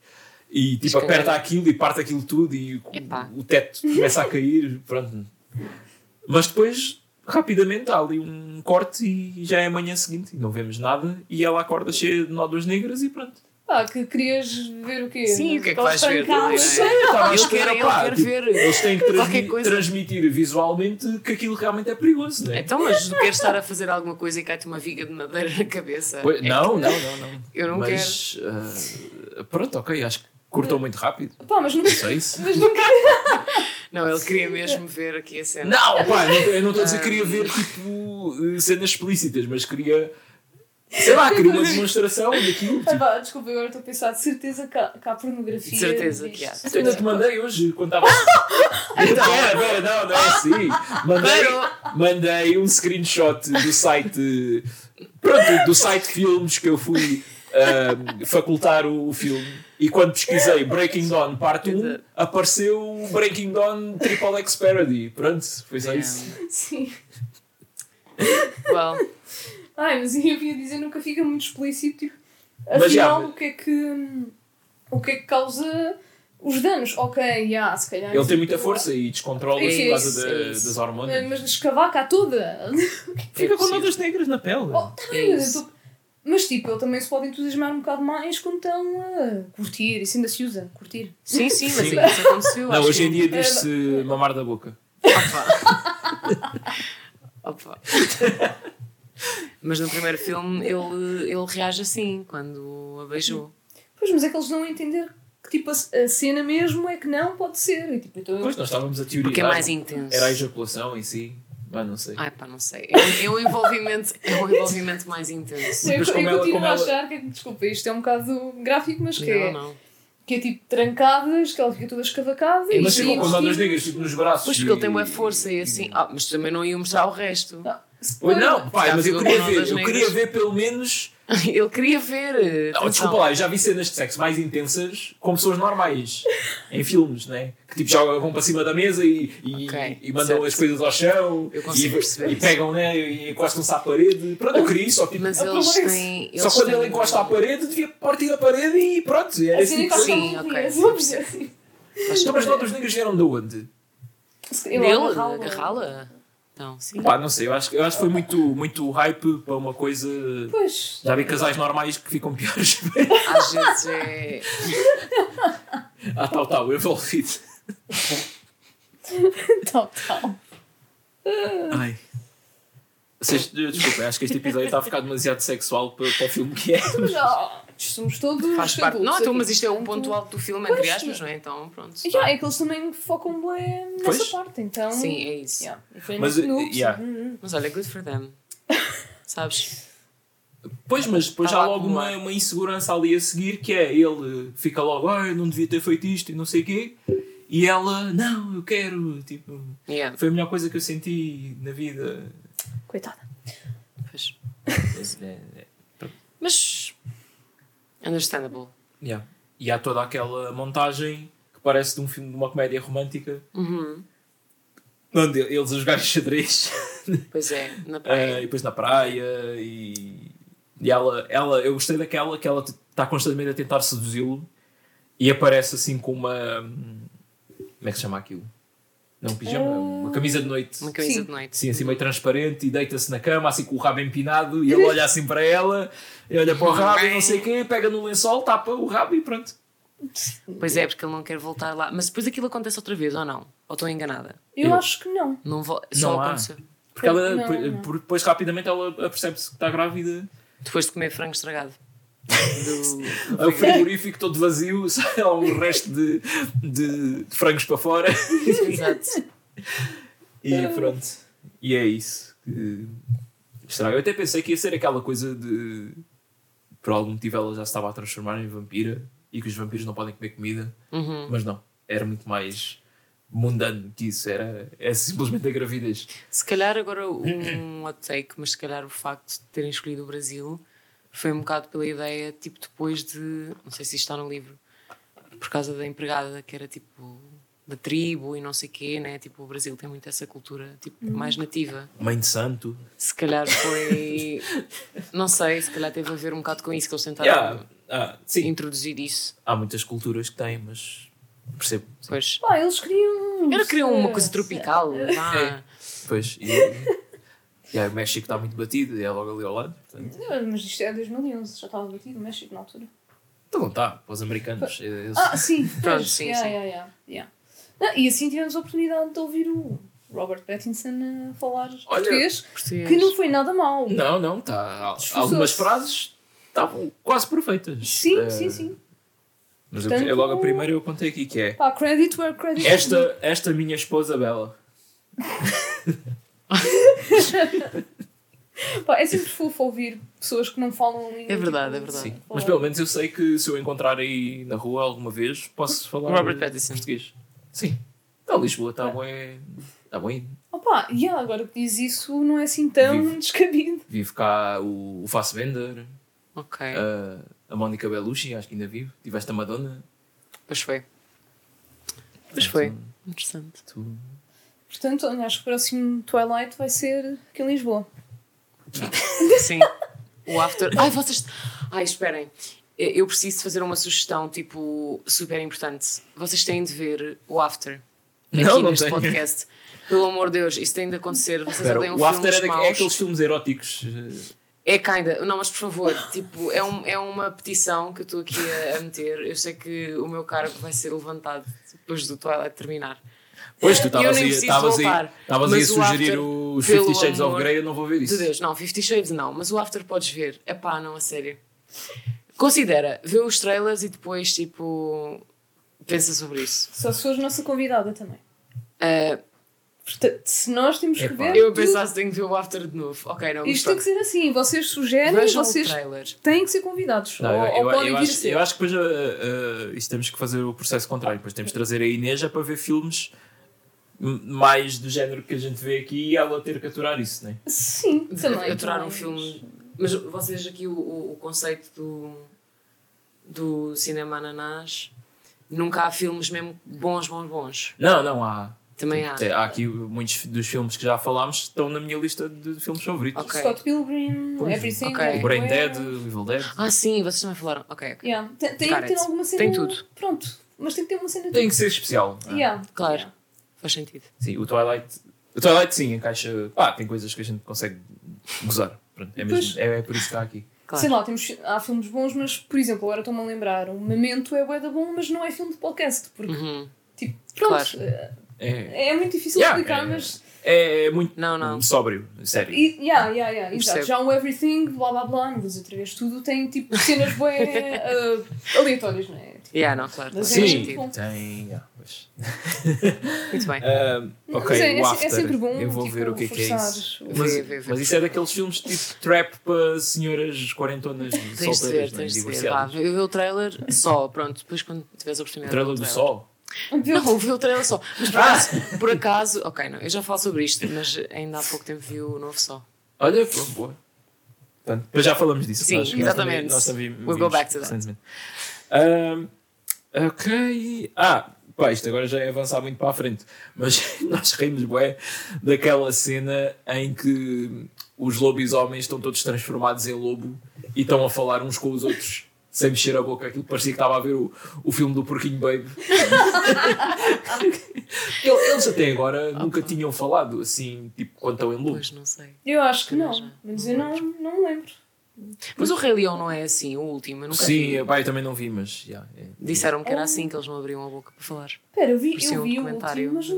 Speaker 1: E tipo,
Speaker 3: calhar-
Speaker 1: aperta aquilo e parte aquilo tudo e o-
Speaker 3: Epá.
Speaker 1: o teto começa a cair. Pronto. Mas depois, rapidamente, há ali um corte e já é a manhã seguinte e não vemos nada. E ela acorda cheia de nódulas negras e pronto.
Speaker 2: Ah, que querias ver o quê?
Speaker 3: Sim, o que é que vais ver não Ele quer- ele
Speaker 1: pá,
Speaker 3: quer
Speaker 1: tipo,
Speaker 3: ver
Speaker 1: Eles têm que transmi-
Speaker 3: coisa.
Speaker 1: transmitir visualmente que aquilo realmente é perigoso, não é?
Speaker 3: Então, mas tu queres estar a fazer alguma coisa e cai-te uma viga de madeira na cabeça?
Speaker 1: Pois-
Speaker 3: É
Speaker 1: não,
Speaker 3: que-
Speaker 1: não, não, não.
Speaker 3: Eu não
Speaker 1: Mas, ah, pronto, ok, acho que cortou muito rápido.
Speaker 2: Pá, mas não,
Speaker 1: Não sei se.
Speaker 2: mas nunca.
Speaker 3: Não, ele queria mesmo ver aqui a cena.
Speaker 1: Não, pá, não- eu não estou a dizer que queria ver tipo eh, cenas explícitas, mas queria. Sei lá, queria uma demonstração daquilo.
Speaker 2: Ah,
Speaker 1: Tipo,
Speaker 2: pá, desculpa, agora estou a pensar, de certeza que há, que há pornografia.
Speaker 3: De certeza que há.
Speaker 1: eu ainda te mandei hoje quando estava. Pera, pera, não, não é assim. Mandei, mandei um screenshot do site. Pronto, do site Filmes que eu fui ahm, facultar o, o filme. E quando pesquisei Breaking Dawn Parte 1, apareceu Breaking Dawn Triple X Parody. Pronto, foi só isso.
Speaker 2: Sim.
Speaker 3: Well,
Speaker 2: Ai, mas eu ia dizer, nunca fica muito explícito, tipo,
Speaker 1: Mas
Speaker 2: afinal,
Speaker 1: já-
Speaker 2: o que é que. O que é que causa os danos? Ok, já, se calhar.
Speaker 1: Ele tem muita força e descontrola-se
Speaker 2: É
Speaker 1: por causa da-
Speaker 3: é isso.
Speaker 1: das
Speaker 2: Mas,
Speaker 1: hormonas.
Speaker 2: mas escavaca toda.
Speaker 1: Fica com
Speaker 3: possível.
Speaker 1: notas negras na pele.
Speaker 2: Oh, tá
Speaker 3: É
Speaker 2: eu tô- Mas tipo, ele também se pode entusiasmar um bocado mais quando estão a curtir. Isso ainda se usa, curtir.
Speaker 3: sim, sim, mas
Speaker 1: Sim.
Speaker 3: isso aconteceu.
Speaker 1: Não, hoje em
Speaker 3: que-
Speaker 1: dia diz-se mamar da boca.
Speaker 3: Opa. Mas no primeiro filme ele, ele reage assim quando a beijou.
Speaker 2: Pois, mas é que eles não entender que tipo a, cena mesmo é que não pode ser. E, tipo, então,
Speaker 1: Depois nós estávamos a teorizar.
Speaker 3: Porque é mais intenso.
Speaker 1: Era a ejaculação em si. Mas não sei.
Speaker 3: Ai pá, não sei. É um, é um envolvimento, é um envolvimento mais intenso.
Speaker 2: eu, eu
Speaker 1: como ela-
Speaker 2: continuo
Speaker 1: como
Speaker 2: a
Speaker 1: ela-
Speaker 2: achar que, desculpa, isto é um bocado gráfico, mas que,
Speaker 3: Não,
Speaker 2: é,
Speaker 3: não.
Speaker 2: que é tipo trancadas, que ela fica toda escavacada
Speaker 3: É,
Speaker 2: e
Speaker 1: Mas ficam com nódulas
Speaker 2: sim.
Speaker 1: negras tipo, nos braços.
Speaker 3: Pois porque ele tem boa força e assim. Ah, mas também não ia mostrar o resto.
Speaker 1: Oi, não, pai, mas eu queria ver. Eu queria ver pelo menos.
Speaker 3: Ele queria ver.
Speaker 1: Não,
Speaker 3: atenção.
Speaker 1: desculpa lá, eu já vi cenas de sexo mais intensas com pessoas normais. em filmes, né? Que tipo jogam vão para cima da mesa e, e,
Speaker 3: Ok,
Speaker 1: e mandam
Speaker 3: certo.
Speaker 1: as coisas ao chão
Speaker 3: Eu
Speaker 1: e,
Speaker 3: perceber
Speaker 1: e pegam, né? E encostam-se à parede. Pronto, eu queria isso. Só, tipo,
Speaker 3: Mas
Speaker 2: Ah,
Speaker 3: eles
Speaker 2: mas-
Speaker 3: têm.
Speaker 1: só
Speaker 3: eles
Speaker 1: quando
Speaker 3: têm-
Speaker 1: ele encosta à parede, devia partir a parede e pronto. Era esse
Speaker 2: Assim,
Speaker 1: tipo
Speaker 3: Sim, ok.
Speaker 2: vamos dizer assim.
Speaker 1: Mas
Speaker 3: sentido.
Speaker 1: notas negras vieram de onde?
Speaker 2: Ele
Speaker 3: Dele?
Speaker 2: agarrá-la.
Speaker 3: Não, sim.
Speaker 1: Pá, não sei, eu acho, eu acho que foi muito, muito hype para uma coisa.
Speaker 2: Pois,
Speaker 1: Já vi casais normais que ficam piores.
Speaker 3: Às vezes é.
Speaker 1: ah, tal, tal, envolvido.
Speaker 2: tal, tal.
Speaker 1: Ai. Vocês, desculpa, acho que este episódio está a ficar demasiado sexual para, para o filme que é.
Speaker 2: Não, somos todos.
Speaker 3: Faz parte. Não, então, mas isto é um ponto alto do filme, entre aspas, não é? Então, pronto.
Speaker 2: Já, é que eles também focam bem nessa
Speaker 1: Pois.
Speaker 2: parte, então.
Speaker 3: Sim, é isso.
Speaker 2: Yeah. Foi
Speaker 1: Mas,
Speaker 2: muito noob,
Speaker 1: yeah.
Speaker 2: sim.
Speaker 3: Mas olha, good for them. Sabes?
Speaker 1: Pois, mas depois
Speaker 3: Está
Speaker 1: há logo uma, uma insegurança ali a seguir que é ele fica logo, ah, eu não devia ter feito isto e não sei o quê. E ela, não, eu quero. Tipo,
Speaker 3: Yeah.
Speaker 1: foi a melhor coisa que eu senti na vida.
Speaker 2: Coitada.
Speaker 3: Pois.
Speaker 1: É, é,
Speaker 3: Mas. Understandable.
Speaker 1: yeah. E há toda aquela montagem que parece de um filme de uma comédia romântica
Speaker 3: Uhum.
Speaker 1: onde eles a jogarem xadrez
Speaker 3: Pois é, na
Speaker 1: eh, e
Speaker 3: praia.
Speaker 1: depois na praia e, e ela, ela, eu gostei daquela que ela está constantemente a tentar seduzi-lo e aparece assim com uma hum, como é que se chama aquilo? Não, um pijama, uma camisa de noite.
Speaker 3: Uma camisa
Speaker 2: Sim.
Speaker 3: de noite.
Speaker 1: Assim, assim meio transparente e deita-se na cama, assim com o rabo empinado e ele olha assim para ela, e olha para o rabo e não sei o quê, pega no lençol, tapa o rabo e pronto.
Speaker 3: Pois é, porque ele não quer voltar lá. Mas depois aquilo acontece outra vez, ou não? Ou estou enganada?
Speaker 2: Eu,
Speaker 1: Eu-
Speaker 2: acho que não.
Speaker 3: Não vo... Só
Speaker 1: Não há.
Speaker 3: aconteceu.
Speaker 1: Porque ela,
Speaker 2: Não, não.
Speaker 1: depois rapidamente ela apercebe-se que está grávida.
Speaker 3: Depois de comer frango estragado. Do,
Speaker 1: É o frigorífico todo vazio, sai lá um resto de, de, de frangos para fora.
Speaker 3: Exato.
Speaker 1: E pronto. E é isso. estraga. Eu até pensei que ia ser aquela coisa de. Por algum motivo ela já se estava a transformar em vampira e que os vampiros não podem comer comida.
Speaker 3: Uhum.
Speaker 1: Mas não. Era muito mais mundano que isso. Era, é simplesmente a gravidez.
Speaker 3: Se calhar agora um hot take, mas se calhar o facto de terem escolhido o Brasil foi um bocado pela ideia, tipo, depois de. Não sei se isto está no livro, por causa da empregada que era tipo da tribo e não sei quê, né? Tipo, o Brasil tem muito essa cultura tipo, mais nativa.
Speaker 1: Mãe de santo.
Speaker 3: Se calhar foi. não sei, se calhar teve a ver um bocado com isso que eles tentaram
Speaker 1: Yeah. Ah, sim.
Speaker 3: introduzir isso.
Speaker 1: Há muitas culturas que têm, mas percebo. sim.
Speaker 3: Pois.
Speaker 2: Pá, eles queriam.
Speaker 3: Era queriam uma coisa tropical. vá.
Speaker 1: É. Pois. E, e aí o México está muito batido e é logo ali ao lado. Portanto,
Speaker 2: Mas isto é 2011, já estava batido o México na altura.
Speaker 1: então não está, para os americanos. Eles,
Speaker 2: Ah, sim.
Speaker 3: Pronto, sim,
Speaker 2: yeah,
Speaker 3: sim.
Speaker 2: yeah, yeah, yeah. Não, e assim tivemos a oportunidade de ouvir o Robert Pattinson a falar português,
Speaker 3: Português.
Speaker 2: que não foi nada mau.
Speaker 1: Não, não, está.
Speaker 2: Esforçou-se.
Speaker 1: Algumas frases estavam quase perfeitas.
Speaker 2: Sim,
Speaker 1: Eh,
Speaker 2: sim, sim.
Speaker 1: Mas eu-
Speaker 2: Portanto-
Speaker 1: é logo a primeira eu contei aqui que é.
Speaker 2: Pá, credit where credit.
Speaker 1: Esta, esta minha esposa Bela.
Speaker 2: Pá, é sempre fofo ouvir pessoas que não falam a língua.
Speaker 3: É verdade,
Speaker 2: tipo,
Speaker 3: é verdade.
Speaker 1: Sim. Mas pelo menos eu sei que se eu encontrar aí na rua alguma vez, posso falar
Speaker 3: Robert Pattinson.
Speaker 1: português. Sim. Então Lisboa está bem. Está bem.
Speaker 2: Opa, yeah, agora que diz isso não é assim tão
Speaker 1: Vive.
Speaker 2: descabido.
Speaker 1: Vive cá o, o Fassbender,
Speaker 3: Ok.
Speaker 1: a, a Mónica Bellucci, acho que ainda vive. Tiveste a Madonna.
Speaker 3: Pois foi. Pois foi. Interessante.
Speaker 1: tu-
Speaker 2: Portanto, olha, acho que o próximo Twilight vai ser aqui em Lisboa.
Speaker 3: Sim. O after. Ai, vocês. Ai, esperem. Eu preciso fazer uma sugestão, tipo, super importante. Vocês têm de ver o after. Aqui
Speaker 1: Não, não
Speaker 3: neste
Speaker 1: tenho.
Speaker 3: podcast. Pelo amor de Deus, isso tem de acontecer. Vocês
Speaker 1: Espera,
Speaker 3: odeiam
Speaker 1: o After
Speaker 3: filmes
Speaker 1: é, é
Speaker 3: maus.
Speaker 1: aqueles filmes eróticos. eh,
Speaker 3: É kinda. Não, mas por favor, tipo, é, um, é uma petição que eu estou aqui a, a meter. Eu sei que o meu cargo vai ser levantado depois do Twilight terminar.
Speaker 1: Pois, tu estavas aí,
Speaker 3: preciso
Speaker 1: estavas aí,
Speaker 3: voltar.
Speaker 1: estavas aí a
Speaker 3: o
Speaker 1: sugerir
Speaker 3: After,
Speaker 1: os Fifty Shades of Grey, eu não vou ver
Speaker 3: De
Speaker 1: isso.
Speaker 3: Deus, não, Fifty Shades não, mas o After podes ver. É pá, não, a sério. Considera, vê os trailers e depois, tipo, pensa sobre isso.
Speaker 2: Só se fores nossa convidada também.
Speaker 3: Ah,
Speaker 2: Portanto, se nós temos que ver.
Speaker 3: eu a
Speaker 2: tudo-
Speaker 3: pensar se tenho que ver o After de novo. Ok, não,
Speaker 2: Isto tem que
Speaker 3: pronto.
Speaker 2: ser assim. Vocês sugerem,
Speaker 3: Vejam
Speaker 2: vocês
Speaker 3: o
Speaker 2: têm que ser convidados.
Speaker 1: Não,
Speaker 2: ou,
Speaker 1: eu,
Speaker 2: ou
Speaker 1: eu-
Speaker 2: podem
Speaker 1: eu
Speaker 2: vir a
Speaker 1: acho,
Speaker 2: ser.
Speaker 1: eu acho que depois uh, uh, isto temos que fazer o processo contrário. Depois temos de trazer a Inês para ver filmes mais do género que a gente vê aqui e ela ter que aturar isso, não é?
Speaker 2: Sim, também.
Speaker 3: aturar um filme. Mas vocês aqui, o, o, conceito do, do cinema ananás, nunca há filmes mesmo bons, bons, bons.
Speaker 1: Não, não, há.
Speaker 3: Também há.
Speaker 1: Há aqui muitos dos filmes que já falámos estão na minha lista de filmes favoritos.
Speaker 3: Ok.
Speaker 2: Scott Pilgrim,
Speaker 1: Pois,
Speaker 2: Everything.
Speaker 3: ok.
Speaker 1: O Brain. Dead, o Evil Dead.
Speaker 3: Ah, sim, vocês também falaram. Ok, ok.
Speaker 2: Yeah. Tem, tem que ter alguma cena.
Speaker 3: Tem tudo.
Speaker 2: Pronto, mas tem que ter uma cena.
Speaker 1: Tem que ser especial. é?
Speaker 2: Yeah.
Speaker 3: Claro. Faz sentido.
Speaker 1: Sim, o Twilight. O Twilight sim, encaixa. Pá, tem coisas que a gente consegue gozar. Pronto, é, mesmo, é, é por isso que está aqui.
Speaker 3: Claro.
Speaker 2: Sei lá, temos, há filmes bons, mas, por exemplo, agora estou-me a lembrar, o Memento é bué da bom, mas não é filme de podcast, porque,
Speaker 3: Uhum.
Speaker 2: tipo, pronto,
Speaker 3: Claro.
Speaker 2: eh,
Speaker 1: É,
Speaker 2: é muito difícil
Speaker 1: Yeah,
Speaker 2: explicar,
Speaker 1: é-
Speaker 2: mas...
Speaker 1: é muito
Speaker 3: Não, não.
Speaker 1: sóbrio, sério.
Speaker 2: E, yeah, yeah, yeah, exato.
Speaker 3: Percebo.
Speaker 2: Já o Everything, blá blá blá, não vou dizer outra vez tudo, tem tipo cenas bué eh, aleatórias, não é? Tipo,
Speaker 3: Yeah, não, claro.
Speaker 2: Mas é
Speaker 1: Sim, tem. yeah, pois.
Speaker 3: Muito bem.
Speaker 1: Ah,
Speaker 2: Mas
Speaker 1: ok,
Speaker 2: é- é
Speaker 1: o
Speaker 2: se- é
Speaker 1: After.
Speaker 2: sempre bom,
Speaker 1: Eu vou
Speaker 2: tipo,
Speaker 1: ver o que é que é isso.
Speaker 2: o-
Speaker 1: Mas,
Speaker 3: Vê, vê, vê.
Speaker 1: mas isso é daqueles filmes tipo trap para senhoras quarentonas
Speaker 3: Tens de ver,
Speaker 1: solteiras, não é?
Speaker 3: tens de ver. Vá, eu vi o trailer só, pronto. Depois quando tiveres a
Speaker 1: O
Speaker 3: oportunidade.
Speaker 1: trailer
Speaker 3: de
Speaker 1: do
Speaker 3: ver o
Speaker 1: Sol.
Speaker 3: Não, vi o trailer só. Mas por acaso, por acaso, ok, não, eu já falo sobre isto, mas ainda há pouco tempo vi o novo só.
Speaker 1: Olha, pô, boa. Portanto, depois já falamos disso.
Speaker 3: Sim,
Speaker 1: nós,
Speaker 3: exatamente.
Speaker 1: Nós também, nós também
Speaker 3: We'll go back to that.
Speaker 1: Ahm, ok. Ah, pá, isto agora já é avançar muito para a frente. Mas nós rimos, bué, daquela cena em que os lobisomens estão todos transformados em lobo e estão a falar uns com os outros. Sem mexer a boca, aquilo parecia que estava a ver o, o filme do Porquinho Baby. Ele- Eles até agora nunca tinham falado assim, tipo, quando estão em lobo.
Speaker 3: Pois não sei.
Speaker 2: Eu acho que não, mas eu não, não me lembro.
Speaker 3: Mas o Rei Leão não é assim, o último, eu nunca
Speaker 1: Sim,
Speaker 3: vi.
Speaker 1: pá, eu também não vi, mas. yeah, é.
Speaker 3: Disseram que era assim que eles não abriam a boca para falar.
Speaker 2: Espera, eu vi, eu
Speaker 3: um
Speaker 2: vi o último, mas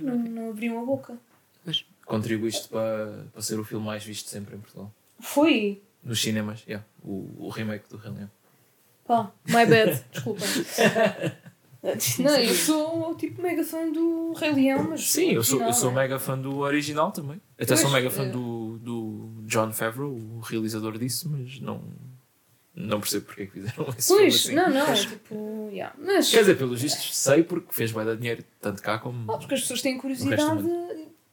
Speaker 2: não, não, não abriam a boca.
Speaker 3: Mas,
Speaker 1: Contribuíste para, para ser o filme mais visto sempre em Portugal.
Speaker 2: Foi?
Speaker 1: Nos cinemas, yeah, o, o remake do Rei Leão.
Speaker 2: Pá, my bad, desculpem. Não, eu sou tipo mega fã do Rei Leão, mas.
Speaker 1: Sim, eu sou, eu sou
Speaker 2: não é?
Speaker 1: mega fã do original também. Até sou
Speaker 2: Pois,
Speaker 1: mega fã
Speaker 2: é.
Speaker 1: do, do John Favreau, o realizador disso, mas não, não percebo porque é que fizeram esse
Speaker 2: Pois,
Speaker 1: assim.
Speaker 2: não, não, é tipo. Yeah. Mas.
Speaker 1: Quer dizer, pelos vistos, sei porque fez bem dar dinheiro, tanto cá como.
Speaker 2: Ah, porque as pessoas têm curiosidade.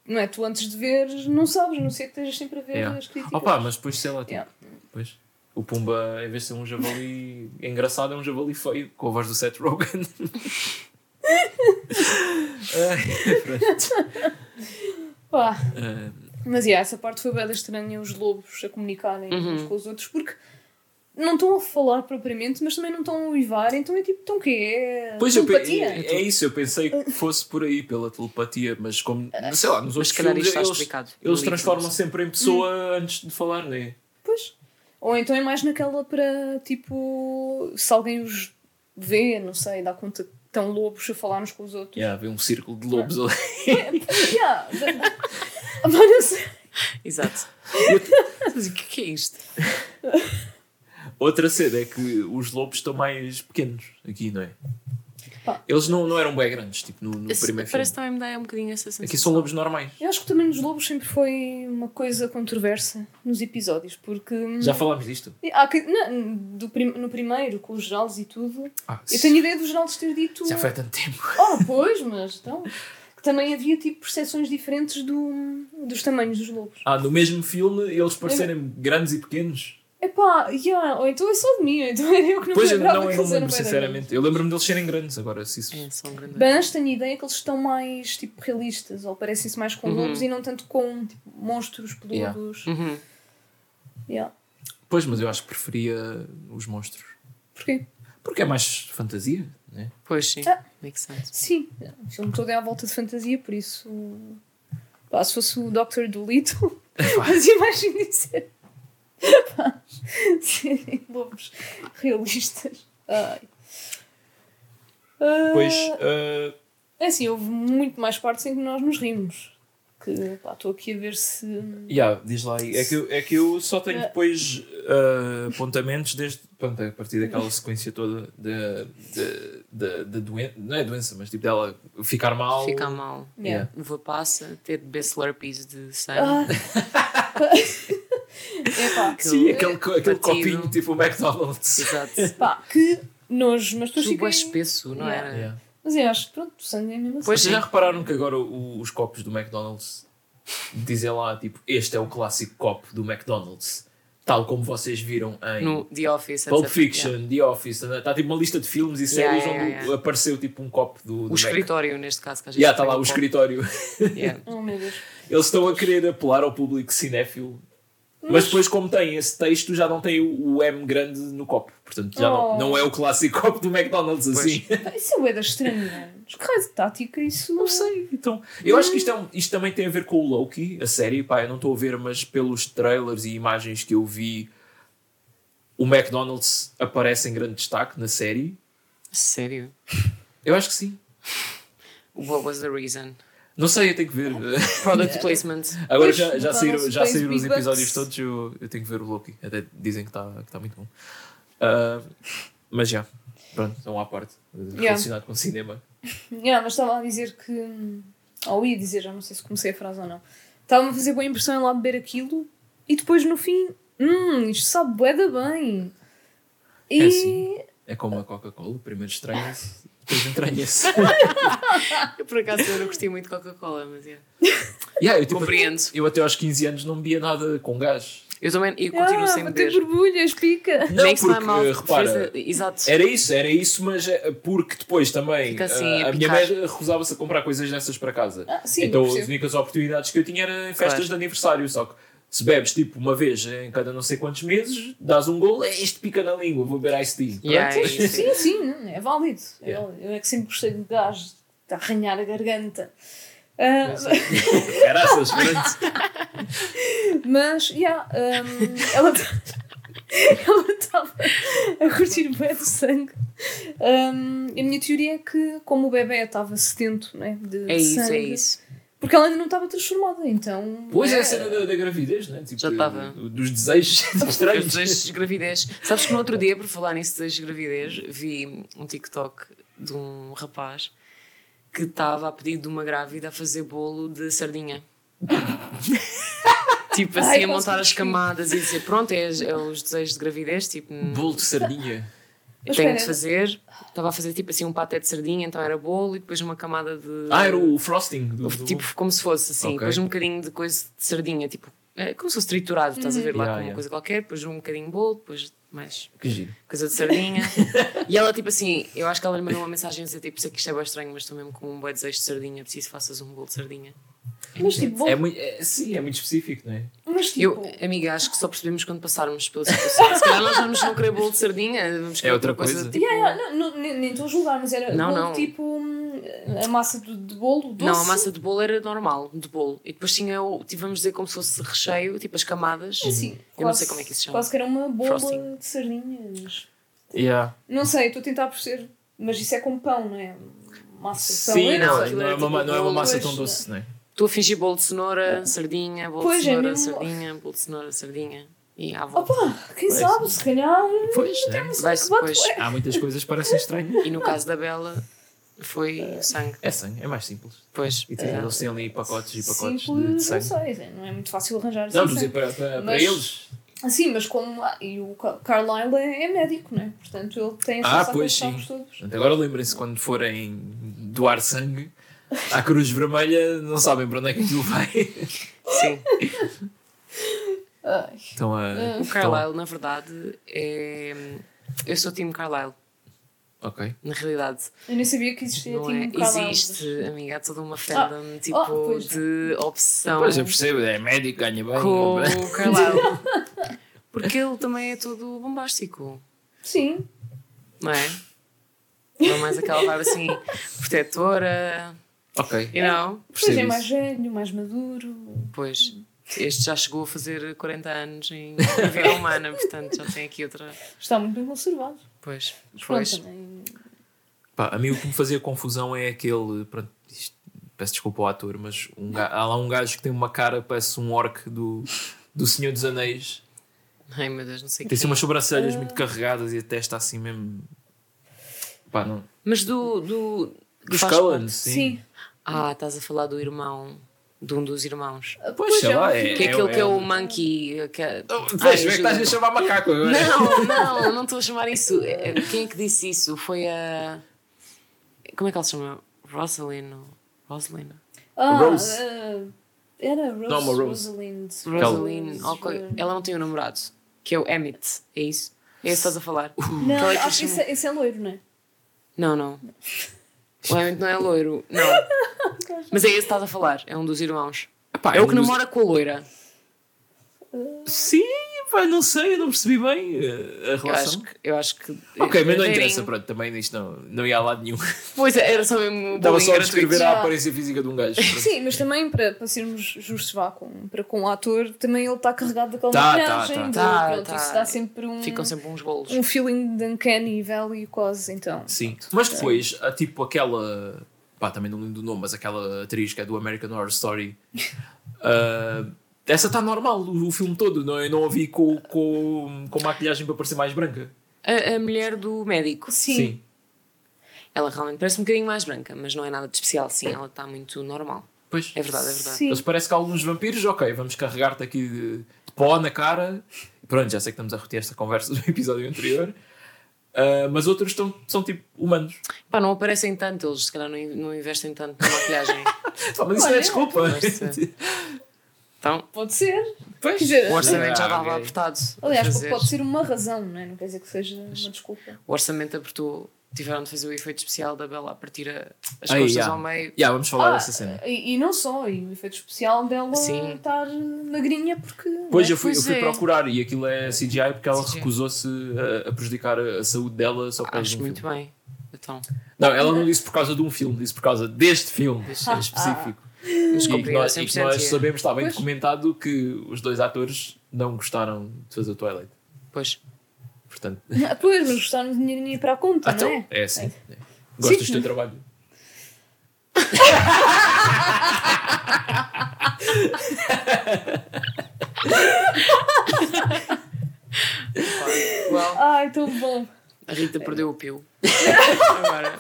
Speaker 2: Não é? Tu antes de ver, não sabes, não ser que estejas sempre a ver
Speaker 1: Yeah.
Speaker 2: as críticas.
Speaker 1: Opa, mas depois sei lá, tipo,
Speaker 2: Yeah.
Speaker 1: depois, o Pumba, em vez de ser um javali engraçado, é um javali feio, com a voz do Seth Rogen. Ai, pronto.
Speaker 2: Pá.
Speaker 1: Ah,
Speaker 2: Mas yeah, essa parte foi bem estranha, os lobos a comunicarem
Speaker 3: Uhum.
Speaker 2: uns com os outros, porque não estão a falar propriamente, mas também não estão a uivar, então é tipo, então o quê? É
Speaker 1: Pois eu
Speaker 2: telepatia?
Speaker 1: é, é isso, eu pensei que fosse por aí, pela telepatia, mas como, sei lá, nos
Speaker 3: Mas
Speaker 1: outros filmes eles,
Speaker 3: explicado.
Speaker 1: eles transformam
Speaker 3: não
Speaker 1: sempre em pessoa
Speaker 2: Hum.
Speaker 1: antes de falar, né?
Speaker 2: Pois. Ou então é mais naquela para, tipo, se alguém os vê, não sei, dá conta que estão lobos a falar uns com os outros.
Speaker 1: Yeah, vê um círculo de lobos ali.
Speaker 2: Yeah.
Speaker 3: Exato. Mas o que que é isto?
Speaker 1: Outra cena é que os lobos estão mais pequenos aqui, não é?
Speaker 2: Pá.
Speaker 1: Eles não, não eram bem grandes, tipo no, no
Speaker 3: Esse-
Speaker 1: primeiro
Speaker 3: Parece
Speaker 1: filme.
Speaker 3: também me dá um bocadinho essa sensação.
Speaker 1: Aqui são lobos normais.
Speaker 2: Eu acho que também nos lobos sempre foi uma coisa controversa nos episódios, porque.
Speaker 1: Já falámos disto?
Speaker 2: Há que- não, do prim- no primeiro, com os Geraldes e tudo,
Speaker 1: Ah,
Speaker 2: eu tenho ideia dos Geraldes ter dito.
Speaker 1: já foi há tanto tempo.
Speaker 2: Oh, pois, mas então. Também havia tipo percepções diferentes do, dos tamanhos dos lobos.
Speaker 1: Ah, no mesmo filme eles parecerem grandes e pequenos.
Speaker 2: Epá, yeah, ou então é só de mim, ou então era eu que não
Speaker 1: Pois
Speaker 2: me lembrava
Speaker 1: não, eu não lembro, sinceramente. Eu lembro-me deles serem grandes agora. Se isso...
Speaker 3: É, são grandes.
Speaker 2: Mas tenho ideia que eles estão mais tipo realistas, ou parecem-se mais com
Speaker 3: Uhum.
Speaker 2: lobos e não tanto com tipo, monstros peludos.
Speaker 3: Uhum.
Speaker 2: Yeah.
Speaker 1: Pois, mas eu acho que preferia os monstros.
Speaker 2: Porquê?
Speaker 1: Porque é mais fantasia, né?
Speaker 3: Pois sim,
Speaker 2: Ah.
Speaker 3: makes sense.
Speaker 2: Sim, o filme todo é à volta de fantasia, por isso. Pá, se fosse o Dr. Dolittle, fazia mais sentido ser. Pá, serem lobos realistas. Ai. Ah,
Speaker 1: Pois, ah,
Speaker 2: É assim, houve muito mais partes em que nós nos rimos. Estou aqui a ver se.
Speaker 1: yeah, diz lá aí. É que, eu- é que eu só tenho
Speaker 2: É.
Speaker 1: depois ah, apontamentos desde pronto, a partir daquela sequência toda da de, de, de, doença, não é doença, mas tipo dela ficar mal.
Speaker 3: Fica mal.
Speaker 2: Yeah.
Speaker 3: Uva passa, ter de beber slurpees de sangue.
Speaker 2: Ah. Epá,
Speaker 1: Sim, aquele, co- aquele
Speaker 3: Batido.
Speaker 1: copinho tipo o McDonald's.
Speaker 3: Exato.
Speaker 2: pá, que nojo, mas
Speaker 3: Tudo
Speaker 2: fiquei...
Speaker 3: é espesso, não
Speaker 2: Yeah.
Speaker 3: era?
Speaker 1: Yeah.
Speaker 2: Mas eu acho que pronto, o sangue é mesmo assim.
Speaker 3: Pois
Speaker 1: Vocês já repararam que agora o- os copos do McDonald's dizem lá tipo este é o clássico copo do McDonald's, tal como vocês viram em
Speaker 3: No The Office,
Speaker 1: Pulp
Speaker 3: etc.
Speaker 1: Fiction,
Speaker 3: Yeah.
Speaker 1: The Office, está tipo uma lista de filmes e
Speaker 3: Yeah,
Speaker 1: séries
Speaker 3: yeah,
Speaker 1: onde
Speaker 3: yeah.
Speaker 1: apareceu tipo um copo do, do
Speaker 3: O
Speaker 1: Mac.
Speaker 3: escritório, neste caso, que a gente
Speaker 1: Já está
Speaker 3: tem
Speaker 1: lá
Speaker 3: um
Speaker 1: o
Speaker 3: copo.
Speaker 1: escritório.
Speaker 3: Yeah.
Speaker 2: Oh meu Deus.
Speaker 1: Eles estão a querer apelar ao público cinéfilo. Mas depois, como tem esse texto, já não tem o o M grande no copo. Portanto, já
Speaker 2: Oh.
Speaker 1: não, não é o clássico copo do McDonald's
Speaker 3: Pois.
Speaker 1: assim.
Speaker 2: Isso é bué da estranho, mano. Que raio de tática isso
Speaker 1: Não sei, então. Eu acho que isto, é um- isto também tem a ver com o Loki, a série. Pá, eu não estou a ver, mas pelos trailers e imagens que eu vi, o McDonald's aparece em grande destaque na série.
Speaker 3: Sério?
Speaker 1: Eu acho que sim.
Speaker 3: What was the reason?
Speaker 1: Não sei, eu tenho que ver.
Speaker 3: Product placement.
Speaker 1: Agora
Speaker 2: Pois,
Speaker 1: já, já, saíram, já saíram os
Speaker 2: big
Speaker 1: episódios todos, eu, eu tenho que ver o Loki. Até dizem que está que tá muito bom. Ah, mas já, pronto, não há parte relacionado com cinema.
Speaker 2: Yeah, mas estava a dizer que. Ou ia dizer, já não sei se comecei a frase ou não. Estava-me a fazer boa impressão em lá beber aquilo e depois no fim, hum, isto sabe bué da bem. E.
Speaker 1: É assim. É como a Coca-Cola, primeiro estranha-se, depois entranha-se.
Speaker 3: Eu, por acaso, eu não curti muito Coca-Cola, mas yeah.
Speaker 1: yeah, eu, tipo,
Speaker 3: Compreendo.
Speaker 1: eu até aos 15 anos não bebia nada com gás.
Speaker 3: Eu também eu continuo
Speaker 2: ah,
Speaker 3: sem beber.
Speaker 2: borbulhas, pica.
Speaker 1: Não,
Speaker 3: Makes
Speaker 1: porque,
Speaker 3: mouth
Speaker 1: repara,
Speaker 3: Exato.
Speaker 1: Era isso, era isso, mas é porque depois também
Speaker 3: assim,
Speaker 1: ah,
Speaker 3: a
Speaker 1: a minha mãe recusava-se a comprar coisas dessas para casa.
Speaker 2: Ah, sim,
Speaker 1: então as únicas oportunidades que eu tinha eram em festas
Speaker 3: Claro.
Speaker 1: de aniversário. Só que se bebes tipo uma vez em cada não sei quantos meses, dás um gol, é isto pica na língua, vou beber ice tea.
Speaker 3: Yeah, é isso.
Speaker 2: Sim, sim, não, é válido. É
Speaker 1: Yeah.
Speaker 2: válido. Eu é que sempre gostei de gás, de arranhar a garganta.
Speaker 1: Caraças, pronto.
Speaker 2: mas, yeah, um, ela ela estava a curtir bem do sangue. Um, a minha teoria é que, como o bebê estava sedento né, de,
Speaker 3: É
Speaker 2: de
Speaker 3: isso,
Speaker 2: sangue,
Speaker 3: é isso.
Speaker 2: Porque ela ainda não estava transformada, então.
Speaker 1: Pois é a cena da, da gravidez, né? Tipo,
Speaker 3: Já estava.
Speaker 1: Dos desejos
Speaker 3: Os
Speaker 1: estranhos.
Speaker 3: desejos de gravidez. Sabes que no outro dia, por falar nisso de desejos de gravidez, vi um TikTok de um rapaz que estava a pedido de uma grávida a fazer bolo de sardinha. tipo assim,
Speaker 2: Ai,
Speaker 3: a montar as camadas e dizer: Pronto, é, é os desejos de gravidez. Tipo,
Speaker 1: Bolo de sardinha.
Speaker 3: Tenho de fazer. Estava a fazer tipo assim um paté de sardinha, então era bolo e depois uma camada de.
Speaker 1: Ah, era o frosting. Do, do-
Speaker 3: Tipo, como se fosse assim,
Speaker 1: Ok.
Speaker 3: depois um bocadinho de coisa de sardinha, tipo, é como se fosse triturado, estás a ver lá
Speaker 1: Yeah,
Speaker 3: com uma
Speaker 1: yeah.
Speaker 3: coisa qualquer, depois um bocadinho de bolo, depois mais
Speaker 1: Que giro.
Speaker 3: coisa de sardinha. e ela, tipo assim, eu acho que ela lhe mandou uma mensagem a dizer, tipo, sei que isto é bem estranho, mas estou mesmo com um bom desejo de sardinha, preciso que faças um bolo de sardinha.
Speaker 2: Mas tipo, bom,
Speaker 1: É muito, é, sim, é muito específico, não é?
Speaker 2: Mas tipo.
Speaker 3: Eu, amiga, acho que só percebemos quando passarmos pela situação. Se calhar nós vamos não querer bolo de sardinha, vamos querer
Speaker 1: É outra
Speaker 3: outra
Speaker 1: coisa.
Speaker 3: Tipo,
Speaker 2: Yeah, yeah, não, não, nem estou a julgar, mas era
Speaker 3: Não,
Speaker 2: bolo
Speaker 3: não.
Speaker 2: tipo hum, a massa de, de bolo doce.
Speaker 3: Não, a massa de bolo era normal, de bolo. E depois tinha, o, tipo, vamos dizer, como se fosse recheio, tipo as camadas.
Speaker 2: Assim,
Speaker 3: eu não
Speaker 2: quase-
Speaker 3: sei como é que isso se chama.
Speaker 2: Quase que era uma bola
Speaker 3: Frosting.
Speaker 2: de sardinhas.
Speaker 1: Yeah.
Speaker 2: Não sei, estou a tentar perceber. Mas isso é com pão, não é? Massa de pão.
Speaker 1: Sim,
Speaker 2: é?
Speaker 1: não,
Speaker 3: aquilo
Speaker 1: não, é uma,
Speaker 3: tipo
Speaker 1: não é uma massa tão doce, não é?
Speaker 3: Estou a fingir bolo de cenoura, sardinha, bolo
Speaker 2: Pois,
Speaker 3: de
Speaker 2: é
Speaker 3: cenoura,
Speaker 2: mesmo.
Speaker 3: sardinha, bolo de cenoura, sardinha. E à volta.
Speaker 2: Opa, quem
Speaker 1: Pois.
Speaker 2: sabe, se calhar.
Speaker 1: Pois, né?
Speaker 3: Vai-se
Speaker 2: que bate
Speaker 3: depois.
Speaker 1: Há muitas coisas que parecem estranhas.
Speaker 3: E no caso da Bela, foi sangue.
Speaker 1: É sangue, é mais simples.
Speaker 3: Pois,
Speaker 1: E tem,
Speaker 3: exato.
Speaker 1: eles têm ali pacotes e pacotes de,
Speaker 2: Simples,
Speaker 1: de
Speaker 2: não
Speaker 1: sangue.
Speaker 2: sei, não é muito fácil arranjar
Speaker 1: Não,
Speaker 2: assim
Speaker 1: mas é
Speaker 2: sangue.
Speaker 1: para, para, para
Speaker 2: Mas-
Speaker 1: eles.
Speaker 2: Ah, Sim, mas como. ah, E o Ca- Carlyle é, é médico, não é? Portanto, ele tem
Speaker 1: Ah,
Speaker 2: acesso
Speaker 1: pois,
Speaker 2: àqueles
Speaker 1: sim.
Speaker 2: todos.
Speaker 1: Agora lembrem-se quando forem doar sangue à Cruz Vermelha, não sabem para onde é que aquilo vai.
Speaker 3: Sim.
Speaker 2: Ai.
Speaker 1: Estão a.
Speaker 2: Ah.
Speaker 3: O Carlyle, na verdade, é. Eu sou time Carlyle,
Speaker 1: Ok.
Speaker 3: na realidade.
Speaker 2: Eu nem sabia que existia
Speaker 3: Não
Speaker 2: tipo
Speaker 3: é?
Speaker 2: um Carlyle.
Speaker 3: Existe, amiga, há toda uma fandom tipo
Speaker 2: oh,
Speaker 3: de obsessão
Speaker 1: Pois eu percebo, é médico, ganha bem.
Speaker 3: com o Carlyle. Porque ele também é todo bombástico.
Speaker 2: Sim.
Speaker 3: não é? Não mais aquela vibe assim, protetora,
Speaker 1: Ok.
Speaker 3: you know?
Speaker 2: Pois é
Speaker 1: Percebo
Speaker 2: mais
Speaker 1: isso.
Speaker 2: velho, mais maduro.
Speaker 3: Pois, este já chegou a fazer 40 anos em vida humana, portanto já tem aqui outra.
Speaker 2: Está muito bem conservado.
Speaker 3: Pois, pois.
Speaker 2: pronto, também.
Speaker 1: Pá, a mim o que me fazia confusão é aquele. Pronto, isto- peço desculpa ao ator, mas um ga- há lá um gajo que tem uma cara, parece um orc do, do Senhor dos Anéis.
Speaker 3: Ai meu Deus, não sei o
Speaker 1: Tem
Speaker 3: que.
Speaker 1: assim umas sobrancelhas
Speaker 2: Ah.
Speaker 1: muito carregadas e a testa assim mesmo. Pá, não.
Speaker 3: Mas do. do
Speaker 1: Dos Cullen, sim.
Speaker 2: Sim.
Speaker 3: Ah, estás a falar do irmão, de um dos irmãos.
Speaker 1: Pois, sei
Speaker 2: é
Speaker 1: lá, é-
Speaker 3: Que é aquele que é o Monkey. Que é...
Speaker 1: Oh,
Speaker 3: Ai,
Speaker 1: é que estás a chamar macaco agora.
Speaker 3: Não, não, não estou a chamar isso. É- Quem é que disse isso? Foi a. Como é que ela se chama? Rosalind? Rosalind?
Speaker 2: Ah,
Speaker 1: Rose.
Speaker 2: ah, era Rose.
Speaker 1: Não, Rose.
Speaker 2: Rosalind.
Speaker 3: Rosalind. Ela não tem um namorado. Que é o Emmett. É isso? É isso que estás a falar?
Speaker 2: Não,
Speaker 3: Qual é que
Speaker 2: acho que esse é, esse é loiro, não é?
Speaker 3: Não, não. O Emmett não é loiro. Não. Mas é esse que estás a falar. É um dos irmãos.
Speaker 1: Pá,
Speaker 3: É o
Speaker 1: um
Speaker 3: que
Speaker 1: dos-
Speaker 3: namora com a loira.
Speaker 1: Sim, pá, não sei, eu não percebi bem uh, a
Speaker 3: Eu acho
Speaker 1: relação.
Speaker 3: que. Eu acho que
Speaker 1: Ok, mas não interessa, pronto, também isto não, não ia a lado nenhum.
Speaker 3: Pois é, era só mesmo.
Speaker 1: Estava só a descrever a aparência física de um gajo. pronto.
Speaker 2: Sim, mas também para, para sermos justos vá com, para com o ator, também ele está carregado daquela
Speaker 1: Tá,
Speaker 2: maquilhagem.
Speaker 1: tá,
Speaker 2: de-
Speaker 3: tá.
Speaker 2: pronto,
Speaker 3: Tá,
Speaker 2: Isso
Speaker 3: tá.
Speaker 2: dá sempre um,
Speaker 3: Ficam sempre uns bolos.
Speaker 2: um feeling de uncanny valley quase, então.
Speaker 1: Sim. Mas depois, há tipo aquela. Pá, também não lembro do nome, mas aquela atriz que é do American Horror Story. ah, essa está normal o, o filme todo, não, eu não a vi com, com, com maquilhagem para parecer mais branca.
Speaker 3: A, a mulher do médico.
Speaker 2: Sim.
Speaker 3: Ela realmente parece um bocadinho mais branca, mas não é nada de especial. Sim, ela está muito normal.
Speaker 1: Pois.
Speaker 3: É verdade, é verdade.
Speaker 2: Sim.
Speaker 1: Eles parecem que alguns vampiros, ok, vamos carregar-te aqui de, de pó na cara. Pronto, já sei que estamos a repetir esta conversa do episódio anterior. Ah, mas outros estão, são tipo humanos.
Speaker 3: Pá, não aparecem tanto, eles se calhar não, não investem tanto na maquilhagem.
Speaker 1: Pá, mas isso não é
Speaker 2: Olha,
Speaker 1: desculpa.
Speaker 3: pode ser. Então,
Speaker 2: Pode ser.
Speaker 1: Pois.
Speaker 2: Dizer,
Speaker 3: o orçamento já
Speaker 1: Ah,
Speaker 3: estava
Speaker 1: ok.
Speaker 3: apertado.
Speaker 2: Aliás, pode ser uma razão, não é? Não quer dizer que seja uma desculpa.
Speaker 3: O orçamento apertou, tiveram de fazer o efeito especial da Bela a partir a- as
Speaker 1: Aí,
Speaker 3: costas
Speaker 1: já.
Speaker 3: ao meio.
Speaker 1: Já, vamos falar
Speaker 2: Ah,
Speaker 1: dessa cena.
Speaker 2: E, e não só, e o efeito especial dela
Speaker 3: Sim.
Speaker 2: estar magrinha porque.
Speaker 1: Pois
Speaker 2: não
Speaker 1: eu fui, eu fui
Speaker 3: é.
Speaker 1: procurar e aquilo é CGI porque ela recusou-se a, a prejudicar a, a saúde dela só por causa
Speaker 3: Acho
Speaker 1: de um
Speaker 3: muito
Speaker 1: filme.
Speaker 3: bem. Então,
Speaker 1: Não, ela não disse por causa de um filme, disse por causa deste filme
Speaker 3: Deste-
Speaker 1: em específico.
Speaker 3: mas
Speaker 1: e que nós, e que nós
Speaker 3: 100%.
Speaker 1: sabemos, está bem
Speaker 2: Pois.
Speaker 1: documentado, que os dois atores não gostaram de fazer o Twilight.
Speaker 3: Pois,
Speaker 1: Portanto,
Speaker 2: Ah, Pois, mas gostaram de dinheirinho para a conta,
Speaker 1: então,
Speaker 2: não é?
Speaker 1: é assim. É. Gostas
Speaker 2: Sim.
Speaker 1: do teu trabalho?
Speaker 3: Well,
Speaker 2: Ai, tão bom.
Speaker 3: a Rita perdeu o pio. Agora,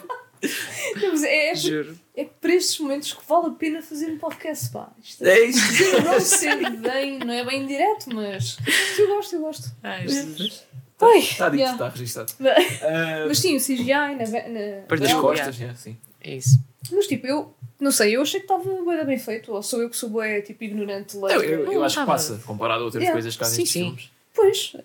Speaker 2: Mas é, é,
Speaker 3: juro.
Speaker 2: é para estes momentos que vale a pena fazer um podcast, pá. Isto
Speaker 1: É.
Speaker 2: Sim, não sendo bem, não é bem direto, mas eu gosto, eu gosto.
Speaker 3: Ai, Jesus.
Speaker 1: Está dito,
Speaker 2: yeah.
Speaker 1: está registado.
Speaker 2: Mas
Speaker 1: Ah,
Speaker 2: sim, o CGI na, na
Speaker 3: Perdeu
Speaker 1: das costas, é, sim.
Speaker 3: É isso.
Speaker 2: Mas tipo, eu não sei, eu achei que estava bem, bem feito, ou sou eu que sou bué, tipo ignorante
Speaker 1: Eu, eu,
Speaker 2: leiga.
Speaker 1: eu acho que passa, comparado a outras
Speaker 2: Yeah.
Speaker 1: coisas que há
Speaker 3: Sim,
Speaker 1: nestes
Speaker 3: sim.
Speaker 1: filmes.
Speaker 2: Pois,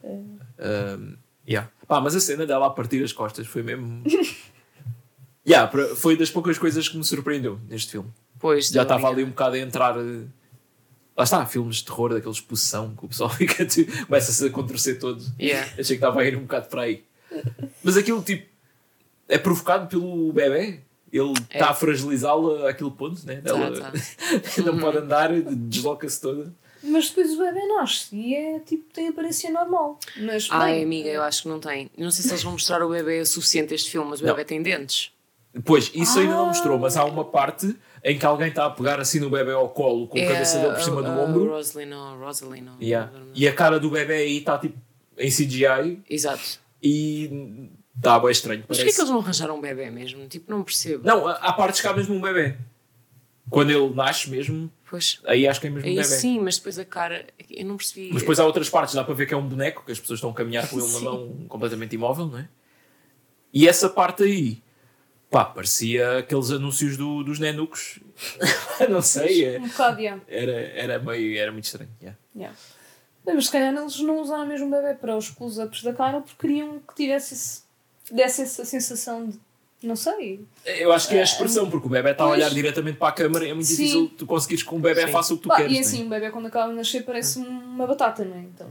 Speaker 1: Um, yeah. Pá, mas a cena dela a partir as costas foi mesmo. yeah, foi das poucas coisas que me surpreendeu neste filme.
Speaker 3: Pois,
Speaker 1: Já estava ali um bocado a entrar. Lá está, filmes de terror, daqueles de possessão, que o pessoal fica, tipo, começa-se a contorcer todo.
Speaker 3: Yeah.
Speaker 1: Achei que estava a ir um bocado para aí. Mas aquilo, tipo, é provocado pelo bebê. Ele
Speaker 3: É.
Speaker 1: está a fragilizá-la àquele ponto, né? Ela
Speaker 3: Tá, tá.
Speaker 1: não pode andar, desloca-se toda.
Speaker 2: mas depois o bebê nasce e é tipo, tem aparência normal. Mas,
Speaker 3: Ai,
Speaker 2: bem,
Speaker 3: amiga, eu acho que não tem. Eu não sei se eles vão mostrar o bebê o suficiente este filme, mas o
Speaker 1: Não.
Speaker 3: bebê tem dentes.
Speaker 1: Pois, isso ainda não
Speaker 2: Ah.
Speaker 1: mostrou, mas há uma parte em que alguém está a pegar assim no bebê ao colo, com a cabeça dele por cima do ombro.
Speaker 3: Rosaline, ou Rosaline. ou-
Speaker 1: Yeah. E a cara do bebê aí está tipo em CGI
Speaker 3: Exato.
Speaker 1: e está bem estranho.
Speaker 3: Mas porquê que eles não arranjaram um bebê mesmo? Tipo, não percebo.
Speaker 1: Não, há partes que há mesmo um bebê. Quando ele nasce mesmo,
Speaker 3: Pois,
Speaker 1: aí acho que é mesmo
Speaker 3: é
Speaker 1: um bebê.
Speaker 3: sim, mas depois a cara. Eu não percebi.
Speaker 1: Mas depois há outras partes, dá para ver que é um boneco, que as pessoas estão a caminhar com ele na mão completamente imóvel, não é? E essa parte aí, pá, parecia aqueles anúncios do, dos nenucos. não sei, é-
Speaker 2: um bocado, yeah.
Speaker 1: era, era meio, era muito estranho. yeah.
Speaker 2: Yeah. Bem, Mas se calhar eles não usaram mesmo o bebê para os close-ups da cara porque queriam que tivesse esse, desse essa sensação de. Não sei.
Speaker 1: Eu acho que é a expressão, porque o bebê está a olhar diretamente para a câmara e é muito
Speaker 2: Sim.
Speaker 1: difícil tu conseguires que um bebê
Speaker 3: Sim.
Speaker 1: faça o que tu
Speaker 2: Pá,
Speaker 1: queres.
Speaker 2: e assim, o bebê quando acaba de nascer parece uma batata, não é? Então,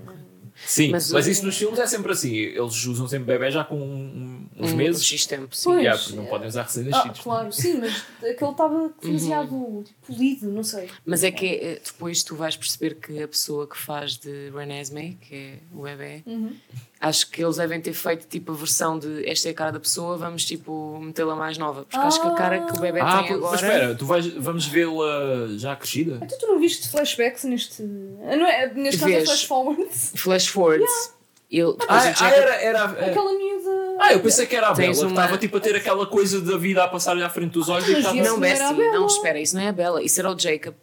Speaker 1: Sim, mas,
Speaker 3: Mas
Speaker 1: isso nos filmes é sempre assim. Eles usam sempre bebê já com um- uns
Speaker 3: um
Speaker 1: meses.
Speaker 3: X tempo, sim.
Speaker 2: Pois.
Speaker 1: Yeah, porque não
Speaker 2: é.
Speaker 1: podem usar
Speaker 2: ah,
Speaker 1: recém-nascidos.
Speaker 2: claro, sim, mas aquele estava demasiado tipo, polido, não sei.
Speaker 3: Mas é que eh, depois tu vais perceber que a pessoa que faz de Renesmee, que é o bebê,
Speaker 2: Uhum.
Speaker 3: acho que eles devem ter feito tipo a versão de esta é a cara da pessoa, vamos tipo metê-la mais nova. Porque acho que a cara que o bebê
Speaker 1: Ah,
Speaker 3: tem agora.
Speaker 1: mas espera, tu vais, vamos vê-la já crescida?
Speaker 2: Então tu não viste flashbacks neste. Ah, Não é, neste caso é flash forwards?
Speaker 3: Flash forwards. Ele, depois
Speaker 1: Ah, ah, era, era, era-
Speaker 2: Aquela miúda.
Speaker 1: Ah, eu pensei que era a Bela,
Speaker 3: Tens
Speaker 1: que
Speaker 3: uma-
Speaker 1: estava tipo a ter aquela coisa da vida a passar-lhe à frente dos olhos e que estava...
Speaker 3: Não,
Speaker 2: era a
Speaker 3: Bessie,
Speaker 2: Bella.
Speaker 3: não, espera, isso não é a Bela, isso era o Jacob.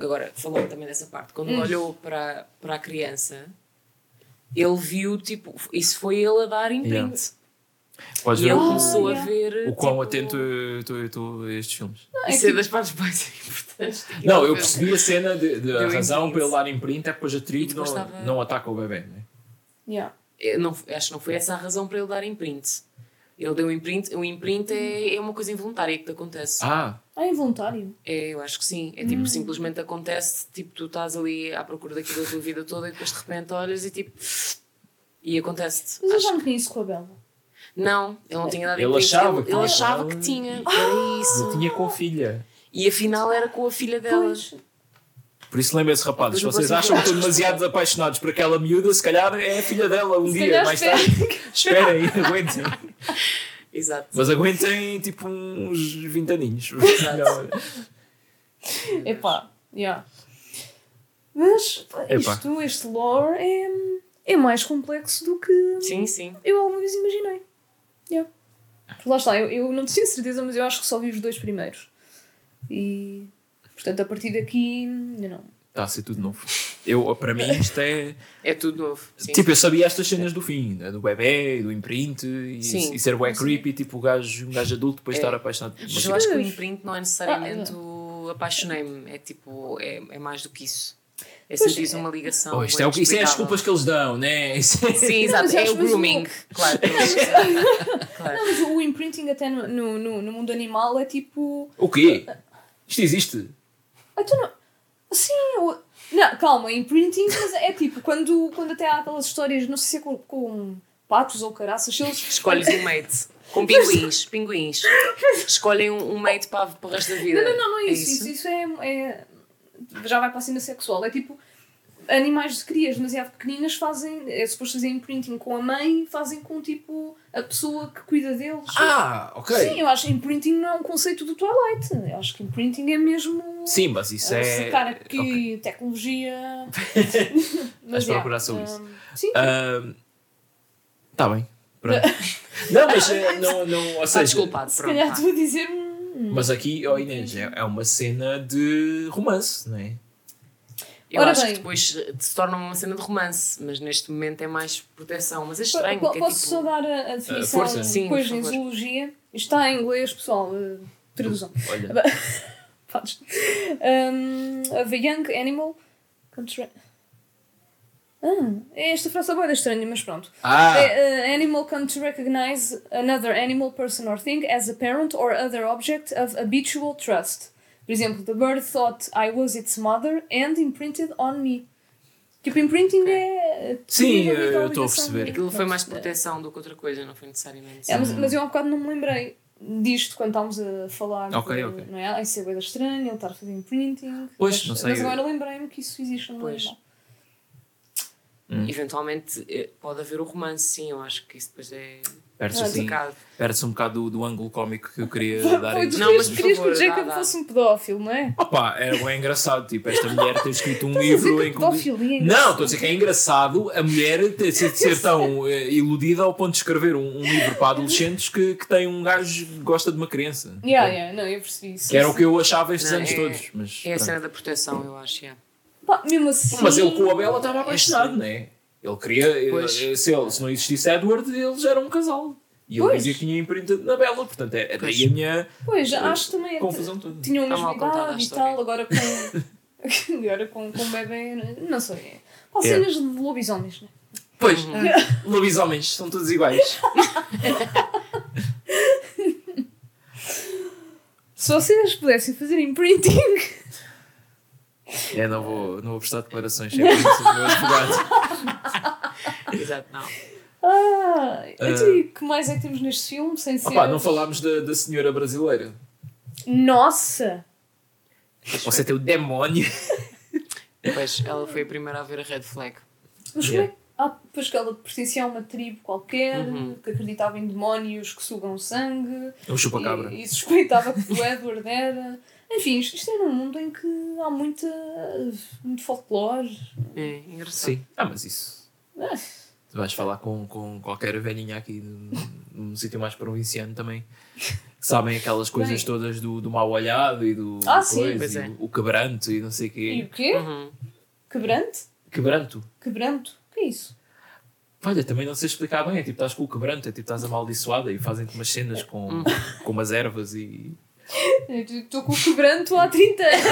Speaker 3: Agora, falando também dessa parte, quando ele olhou para, para a criança, ele viu, tipo, isso foi ele a dar imprint.
Speaker 1: Podes
Speaker 3: E
Speaker 1: ver
Speaker 3: ele
Speaker 1: o,
Speaker 3: começou
Speaker 2: yeah.
Speaker 3: a ver.
Speaker 1: o quão
Speaker 3: tipo,
Speaker 1: atento eu estou- eu estou a estes filmes.
Speaker 3: Isso é das partes mais importantes.
Speaker 1: Não, eu percebi a cena de, de a
Speaker 3: Deu
Speaker 1: razão
Speaker 3: imprint.
Speaker 1: para ele dar imprint é depois a trigo não,
Speaker 3: estava-
Speaker 1: não ataca o bebê, né?
Speaker 2: Yeah.
Speaker 3: Eu não, acho que não foi essa a razão para ele dar imprint. Ele deu imprint, o imprint é, é uma coisa involuntária que te acontece.
Speaker 1: Ah,
Speaker 2: Ah, involuntário.
Speaker 3: É, eu acho que sim. É tipo, simplesmente acontece, tipo, tu estás ali à procura daquilo da tua vida toda e depois de repente olhas e tipo. E acontece-te.
Speaker 2: Mas eu
Speaker 3: Acho-
Speaker 2: já me conheço com a Bela.
Speaker 3: Não, ele não tinha dado
Speaker 1: Ele
Speaker 3: imprint.
Speaker 1: achava
Speaker 3: ele,
Speaker 1: que
Speaker 3: ele
Speaker 1: tinha.
Speaker 3: achava que tinha. Era isso.
Speaker 1: eu tinha com a filha.
Speaker 3: E afinal era com a filha dela.
Speaker 2: Pois.
Speaker 1: Por isso lembrem-se, rapazes, se vocês acham que estão demasiado apaixonados por aquela miúda, se calhar é a filha dela um
Speaker 2: Se
Speaker 1: dia, mais
Speaker 2: espera.
Speaker 1: tarde. Esperem, aguentem.
Speaker 3: Exato.
Speaker 1: Mas aguentem tipo uns 20 aninhos.
Speaker 2: Epá, yeah. Mas
Speaker 1: Epá.
Speaker 2: isto, este lore é, é mais complexo do que
Speaker 3: Sim, sim.
Speaker 2: eu alguma vez imaginei. Yeah. Lá está, eu, eu não tenho certeza, mas eu acho que só vi os dois primeiros. E portanto a partir daqui ainda não.
Speaker 1: Está a ser tudo novo. Eu, para mim isto é...
Speaker 3: É tudo novo. Sim.
Speaker 1: Tipo, eu sabia estas cenas do fim, né? do bebê, do imprint e,
Speaker 3: Sim.
Speaker 1: e ser bué creepy, tipo o gajo, um gajo adulto depois
Speaker 3: É.
Speaker 1: estar apaixonado.
Speaker 3: Mas
Speaker 1: Mas,
Speaker 3: eu acho que o
Speaker 2: Pois.
Speaker 3: imprint não é necessariamente
Speaker 2: Ah,
Speaker 3: o apaixonei-me. É tipo, é, é mais do que isso. É
Speaker 2: Pois,
Speaker 3: sentir uma ligação.
Speaker 1: oh, isto, é, o que- isso é as desculpas que eles dão, né? Isso é-
Speaker 3: Sim, exato. É o grooming.
Speaker 2: que-
Speaker 3: Claro. claro.
Speaker 2: Não, mas o imprinting até no, no, no mundo animal é tipo.
Speaker 1: O quê? Isto existe?
Speaker 2: Tu não. Sim, eu... não, calma, imprinting mas é tipo quando, quando até há aquelas histórias, não sei se é com, com patos ou caraças, se eles.
Speaker 3: Escolhes um mate. Com pinguins. Pinguins. Escolhem um, um mate para, para o resto da vida.
Speaker 2: Não, não, não, não é isso. Isso, isso é, é- Já vai para a cena sexual. É tipo. Animais de crias demasiado pequeninas fazem, é suposto fazer imprinting com a mãe, fazem com tipo a pessoa que cuida deles.
Speaker 1: Ah, ok.
Speaker 2: Sim, eu acho que imprinting não é um conceito do Twilight. Eu acho que imprinting é mesmo.
Speaker 1: Sim, mas isso é.
Speaker 2: Sacar aqui
Speaker 1: ok.
Speaker 2: tecnologia.
Speaker 1: Vais
Speaker 2: yeah,
Speaker 1: procurar sobre isso.
Speaker 2: um, Sim.
Speaker 1: Está tá bem. Pronto. não, mas eh, não, não, ou seja,
Speaker 3: desculpado,
Speaker 2: Se
Speaker 3: pronto.
Speaker 2: calhar estou a dizer.
Speaker 1: mas aqui, oh Inês, é, é uma cena de romance, não é?
Speaker 3: Eu
Speaker 2: Ora
Speaker 3: acho
Speaker 2: bem.
Speaker 3: que depois eh, se torna uma cena de romance, mas neste momento é mais proteção. Mas é estranho,
Speaker 2: po-
Speaker 3: que é
Speaker 2: Posso
Speaker 3: tipo...
Speaker 2: só dar a, a definição.
Speaker 3: Sim,
Speaker 2: depois em
Speaker 3: favor.
Speaker 2: zoologia? Isto está em inglês, pessoal. eh, Tradução.
Speaker 1: Olha,
Speaker 2: Podes. Um, of a young animal. contra- Ah, esta frase é boa estranha, mas pronto.
Speaker 1: ah,
Speaker 2: A- a animal come to recognize another animal, person or thing as a parent or other object of habitual trust. Por exemplo, the bird thought I was its mother and imprinted on me. Tipo, imprinting é.
Speaker 1: Sim, eu estou a perceber.
Speaker 3: Aquilo foi mais
Speaker 2: Pronto.
Speaker 3: proteção do que outra coisa, não foi necessariamente.
Speaker 2: É, mas, mas eu há um bocado não me lembrei disto quando estávamos a falar.
Speaker 1: Ok,
Speaker 2: de,
Speaker 1: ok.
Speaker 2: Não é? Isso é bem estranho, ele estar a fazer imprinting.
Speaker 1: Pois,
Speaker 2: mas,
Speaker 1: não sei.
Speaker 2: Mas agora lembrei-me que isso existe no
Speaker 3: Pois.
Speaker 2: Animal.
Speaker 3: Eventualmente eh, pode haver o romance, sim, eu acho que isso depois é
Speaker 1: perde-se
Speaker 2: Ah,
Speaker 1: assim,
Speaker 3: complicado.
Speaker 1: perde-se um bocado do, do ângulo cómico que eu queria dar
Speaker 2: tu
Speaker 3: Não, mas
Speaker 2: querias que o Jacob
Speaker 3: dá, dá.
Speaker 2: fosse um pedófilo, não é?
Speaker 1: Opa, era bem engraçado, tipo, esta mulher ter escrito um livro em que...
Speaker 2: pedofilia é
Speaker 1: Não, estou a dizer que é engraçado a mulher ter ser, ser tão eh, iludida ao ponto de escrever um, um livro para adolescentes que, que tem um gajo que gosta de uma criança.
Speaker 2: Yeah, yeah, não, eu percebi isso.
Speaker 1: Que era o que eu achava estes
Speaker 3: Não,
Speaker 1: anos
Speaker 3: é-
Speaker 1: todos. Mas,
Speaker 3: É a
Speaker 1: pronto.
Speaker 3: cena da proteção, eu acho. é.
Speaker 2: Pá, mesmo assim.
Speaker 1: mas ele com a Bela estava apaixonado, não é? Ele queria.
Speaker 3: Pois.
Speaker 1: eh, Se, ele, se não existisse Edward, eles eram um casal. E ele
Speaker 2: Pois.
Speaker 1: dizia que tinha imprintado na Bela, portanto é, é daí a minha
Speaker 2: Pois, acho que também é
Speaker 1: confusão toda.
Speaker 2: tinham a
Speaker 3: Está
Speaker 2: mesma
Speaker 3: mal contada a
Speaker 2: idade e tal, agora com. agora com, com um bebê, não sei. Pá,
Speaker 1: É.
Speaker 2: cenas de lobisomens, não é?
Speaker 1: Pois, lobisomens são todos iguais.
Speaker 2: Se vocês pudessem fazer imprinting.
Speaker 1: É, não vou, não vou prestar declarações sempre isso do meu advogado.
Speaker 3: Exato, não.
Speaker 2: Ah,
Speaker 1: Ah.
Speaker 2: então, e que mais é que temos neste filme? Sem ser.
Speaker 1: Opa, não falámos da, da senhora brasileira.
Speaker 2: Nossa!
Speaker 1: Você tem o demónio.
Speaker 3: Pois, ela foi a primeira a ver a red flag.
Speaker 2: Mas como é. Ah, depois que ela pertencia a uma tribo qualquer,
Speaker 3: Uhum.
Speaker 2: que acreditava em demónios que sugam sangue.
Speaker 1: É um chupa-cabra.
Speaker 2: E, e suspeitava que o Edward era. Enfim, isto, é num mundo em que há muita, muito folclore.
Speaker 3: É, engraçado.
Speaker 1: Sim. Ah, mas isso.
Speaker 2: Ah,
Speaker 1: Tu vais falar com, com qualquer velhinha aqui num, sítio mais provinciano também. Sabem aquelas coisas
Speaker 2: Bem.
Speaker 1: todas do, do mal olhado e do
Speaker 2: Ah, sim.
Speaker 1: coisa,
Speaker 3: Pois
Speaker 1: e
Speaker 3: é.
Speaker 1: o, o quebranto e não sei o
Speaker 2: E
Speaker 1: quê.
Speaker 2: o quê?
Speaker 3: Uhum.
Speaker 2: Quebrante?
Speaker 1: Quebranto?
Speaker 2: Quebranto? O que é isso?
Speaker 1: Olha, também não sei explicar bem. É tipo, estás com o quebranto, é tipo, estás amaldiçoada e fazem-te umas cenas com, com umas ervas e.
Speaker 2: Estou com o quebranto há 30 anos.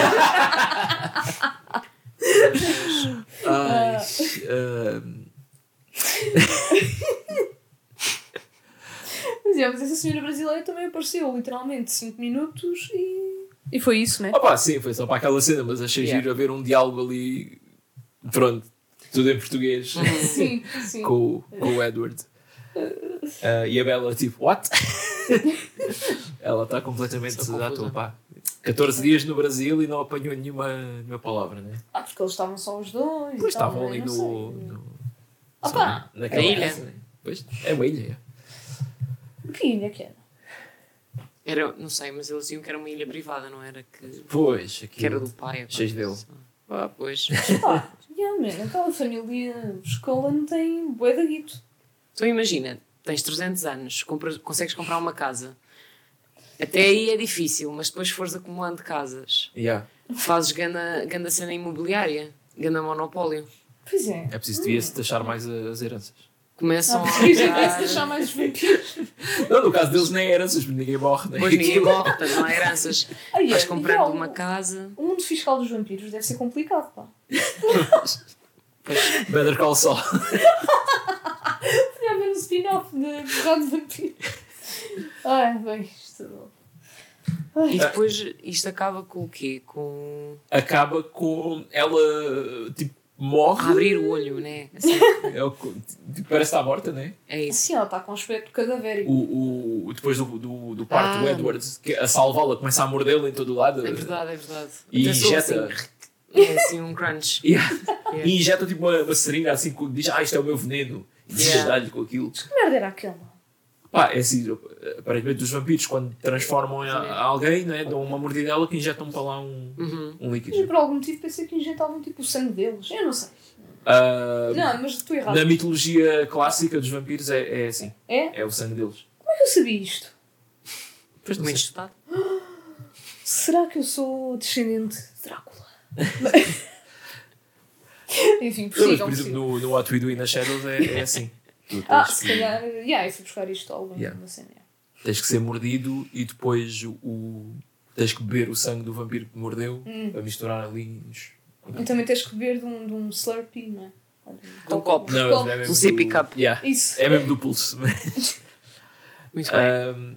Speaker 1: Ai, ahm,
Speaker 2: Mas, é, mas essa senhora brasileira também apareceu literalmente 5 minutos e. E foi isso, né?
Speaker 1: Opa, sim, foi só para aquela cena, mas achei
Speaker 3: Yeah.
Speaker 1: giro haver um diálogo ali. Pronto, tudo em português.
Speaker 2: Sim, sim.
Speaker 1: com, o- com o Edward. Ah, e a Bela, tipo, what? Ela está completamente à toa, pá. 14 dias no Brasil e não apanhou nenhuma, nenhuma palavra, né?
Speaker 2: Ah, porque eles estavam só os dois.
Speaker 1: Pois estavam
Speaker 2: né?
Speaker 1: ali no. no
Speaker 2: Opa!
Speaker 1: só naquela
Speaker 3: Na ilha.
Speaker 1: casa, né? Pois, é uma ilha.
Speaker 2: Que ilha que era?
Speaker 3: Era, não sei, mas eles diziam que era uma ilha privada, não era? Que,
Speaker 1: Pois,
Speaker 3: que era
Speaker 1: aquilo.
Speaker 3: do pai.
Speaker 1: Cheios dele.
Speaker 3: Ah, pois.
Speaker 2: Pá, yeah, man, aquela família escola não tem bué de guito.
Speaker 3: Então imagina, tens 300 anos, compras, consegues comprar uma casa. Até aí é difícil, mas depois fores acumulando casas,
Speaker 1: Yeah.
Speaker 3: fazes ganda, ganda cena imobiliária, ganda monopólio.
Speaker 2: Pois é.
Speaker 1: É preciso, devia-se taxar mais as heranças.
Speaker 3: Começam
Speaker 2: Ah,
Speaker 3: a
Speaker 2: é que
Speaker 3: comprar-
Speaker 2: se deixar mais os vampiros.
Speaker 1: Não, no caso deles nem é heranças, porque ninguém morre, né?
Speaker 3: Depois ninguém morre, portanto não há heranças.
Speaker 2: Ai,
Speaker 3: Vais
Speaker 2: é,
Speaker 3: comprando
Speaker 2: real,
Speaker 3: uma casa.
Speaker 2: O mundo fiscal dos vampiros deve ser complicado, pá.
Speaker 1: Better Call Saul.
Speaker 2: Podia haver um spin-off de Borrado de Vampiro. Ai, bem, isto.
Speaker 3: E depois isto acaba com o quê? Com
Speaker 1: Acaba com ela, tipo, morre.
Speaker 3: abrir o olho, né? Assim,
Speaker 1: É o que- tipo, parece estar morta, né?
Speaker 3: é isso.
Speaker 2: Sim, ela está com um aspecto cadavérico.
Speaker 1: O, o, depois do, do, do parto,
Speaker 3: Ah.
Speaker 1: o Edward que a salvá-la começa a mordê-la em todo o lado.
Speaker 3: É verdade, é verdade.
Speaker 1: E
Speaker 3: Até sou
Speaker 1: injeta.
Speaker 3: assim, É assim um crunch.
Speaker 1: Yeah.
Speaker 3: Yeah.
Speaker 1: E injeta tipo uma, uma seringa assim, com- diz, ah, isto é o meu veneno. E diz,
Speaker 3: Yeah.
Speaker 1: dá-lhe com aquilo.
Speaker 2: Que merda era aquela?
Speaker 1: Pá, é assim, aparentemente os vampiros quando transformam em a- alguém, né, dão uma mordidela que injetam para lá um,
Speaker 3: Uhum.
Speaker 1: um
Speaker 2: Mas
Speaker 1: líquido.
Speaker 2: por algum motivo pensei que injetavam tipo o sangue deles. Eu não sei.
Speaker 1: Ah,
Speaker 2: Não, mas estou errado.
Speaker 1: na mitologia clássica dos vampiros é, é assim,
Speaker 2: É?
Speaker 1: é o sangue deles.
Speaker 2: Como é que eu sabia isto?
Speaker 3: Depois de muito estudado.
Speaker 2: Será que eu sou descendente de Drácula? Enfim,
Speaker 1: mas, por exemplo, no, no What We Do in the Shadows é, é assim. Tu
Speaker 2: Ah,
Speaker 1: tens,
Speaker 2: se calhar. Yeah, eu fui buscar isto ao longo
Speaker 1: Yeah.
Speaker 2: da cena. yeah.
Speaker 1: tens que ser mordido e depois o, tens que beber o sangue do vampiro que mordeu
Speaker 2: Hum.
Speaker 1: a misturar ali. os-
Speaker 2: E também tens que beber de um, de um Slurpee, não é?
Speaker 3: De um copo.
Speaker 1: Não,
Speaker 2: copo.
Speaker 1: é mesmo
Speaker 3: Um sippy
Speaker 1: do-
Speaker 3: cup.
Speaker 1: Yeah,
Speaker 2: Isso.
Speaker 1: é mesmo do pulso.
Speaker 3: Muito bem.
Speaker 1: Um,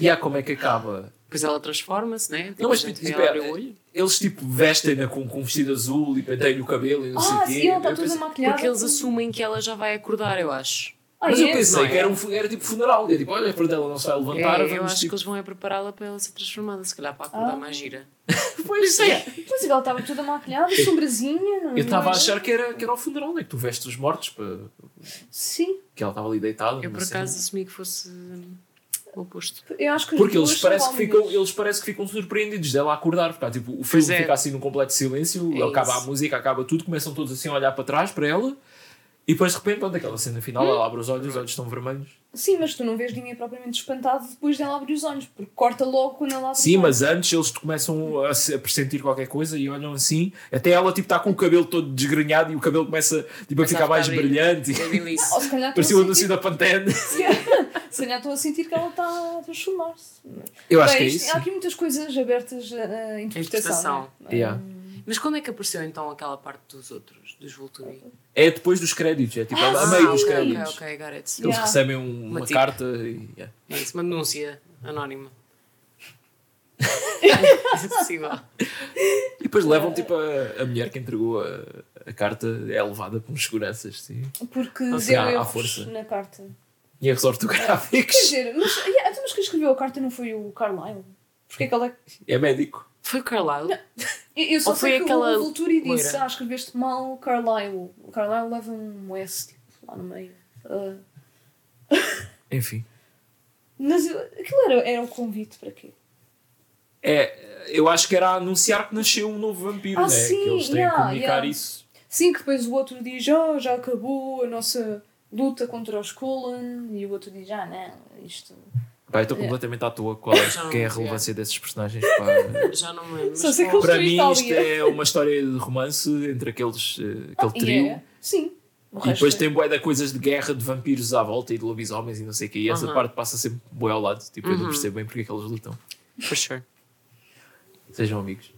Speaker 1: yeah, como é que acaba?
Speaker 3: Depois ela transforma-se, né?
Speaker 1: Não, mas
Speaker 3: Depois
Speaker 1: tipo,
Speaker 3: ela abre
Speaker 1: é-
Speaker 3: o olho.
Speaker 1: Eles tipo vestem-na com, com um vestido azul e penteiam o cabelo e não sei o
Speaker 2: Ah,
Speaker 1: quê.
Speaker 2: ela está toda
Speaker 1: pensei-
Speaker 2: maquilhada.
Speaker 3: Porque eles
Speaker 2: com-
Speaker 3: assumem que ela já vai acordar, eu acho.
Speaker 2: Ah,
Speaker 1: Mas
Speaker 2: é?
Speaker 1: eu pensei
Speaker 3: é?
Speaker 1: que era, um, era tipo funeral. É tipo, olha, a dela não se vai levantar.
Speaker 3: É, eu acho
Speaker 1: tipo...
Speaker 3: que eles vão é prepará-la para ela ser transformada, se calhar para acordar
Speaker 2: Ah.
Speaker 3: mais gira.
Speaker 1: Pois é.
Speaker 2: Pois ela estava toda maquilhada, sombrazinha. Não,
Speaker 1: Eu estava a
Speaker 2: não-
Speaker 1: achar que era, que era o funeral, né? Que tu vestes os mortos para...
Speaker 2: Sim,
Speaker 1: que ela estava ali deitada.
Speaker 3: Eu por acaso assumi que fosse o oposto.
Speaker 2: eu acho que
Speaker 1: Porque eles parece, que ficam, eles parece que ficam surpreendidos dela acordar. Porque, tipo, o filme
Speaker 3: é.
Speaker 1: fica assim num completo silêncio,
Speaker 3: É
Speaker 1: acaba
Speaker 3: isso.
Speaker 1: a música, acaba tudo, começam todos assim a olhar para trás para ela. E depois de repente, onde aquela cena final, ela abre os olhos, os olhos estão vermelhos.
Speaker 2: Sim, mas tu não vês ninguém propriamente espantado depois dela abrir os olhos, porque corta logo quando ela abre
Speaker 1: Sim,
Speaker 2: os olhos.
Speaker 1: mas antes eles começam a, se- a pressentir qualquer coisa e olham assim. Até ela tipo está com o cabelo todo desgrenhado e o cabelo começa tipo, a
Speaker 3: Começa
Speaker 1: ficar mais
Speaker 3: ficar
Speaker 1: brilhante.
Speaker 3: Babyliss.
Speaker 2: Ou se calhar
Speaker 1: Parecia o
Speaker 2: estou a
Speaker 1: anúncio
Speaker 2: sentir,
Speaker 1: da Pantene.
Speaker 2: se calhar estou a sentir que ela está a transformar-se.
Speaker 1: Eu acho
Speaker 2: Bem,
Speaker 1: que é
Speaker 2: isto-
Speaker 1: isso.
Speaker 2: Há aqui muitas coisas abertas à interpretação.
Speaker 3: Interpretação.
Speaker 2: não é?
Speaker 1: Yeah.
Speaker 3: Mas quando é que apareceu então aquela parte dos outros, dos Volturi?
Speaker 1: É depois dos créditos, é tipo a
Speaker 2: Ah,
Speaker 1: meio dos créditos.
Speaker 3: Ok, ok, got it.
Speaker 1: Eles
Speaker 2: Yeah.
Speaker 1: recebem um- uma,
Speaker 3: Uma
Speaker 1: carta e. yeah.
Speaker 3: É isso, uma denúncia anónima. é possível.
Speaker 1: E depois levam tipo a, a mulher que entregou a, a carta é levada por uns seguranças sim.
Speaker 2: Porque
Speaker 1: Assim,
Speaker 2: deu
Speaker 1: à- à força.
Speaker 2: na carta.
Speaker 1: e erros ortográficos.
Speaker 2: Quer dizer, mas, yeah, então, mas quem escreveu a carta não foi o Carlyle? Porque é que ela é
Speaker 1: É médico.
Speaker 3: Foi o Carlyle?
Speaker 2: Eu eu só
Speaker 3: Ou foi
Speaker 2: sei que
Speaker 3: aquela
Speaker 2: o Vulturi disse:
Speaker 3: loira?
Speaker 2: Ah, escreveste mal Carlyle. O Carlyle leva um S tipo, lá no meio. Ah,
Speaker 1: Enfim.
Speaker 2: mas aquilo era, era o convite para quê?
Speaker 1: É, eu acho que era a anunciar que nasceu um novo vampiro,
Speaker 2: Ah,
Speaker 1: né?
Speaker 2: sim,
Speaker 1: que eles têm
Speaker 2: yeah,
Speaker 1: que comunicar
Speaker 2: yeah.
Speaker 1: isso.
Speaker 2: Sim, que depois o outro diz: Ah, já acabou a nossa luta contra os Cullen. E o outro diz: Ah, não, isto.
Speaker 1: Pá, eu estou
Speaker 2: Yeah.
Speaker 1: completamente à toa qual é, quem é a relevância desses personagens. Pá.
Speaker 3: Já não lembro.
Speaker 2: Só sei que eles-
Speaker 1: Para mim, isto
Speaker 2: ali.
Speaker 1: é uma história de romance entre aqueles, eh, aquele
Speaker 2: Ah,
Speaker 1: trio.
Speaker 2: é? Sim. O
Speaker 1: E depois
Speaker 2: é-
Speaker 1: tem bué de coisas de guerra de vampiros à volta e de lobisomens e não sei o que. E essa
Speaker 3: Uhum.
Speaker 1: parte passa sempre bué ao lado. Tipo, eu não
Speaker 3: Uhum.
Speaker 1: percebo bem porque é que eles lutam.
Speaker 3: For sure.
Speaker 1: Sejam amigos.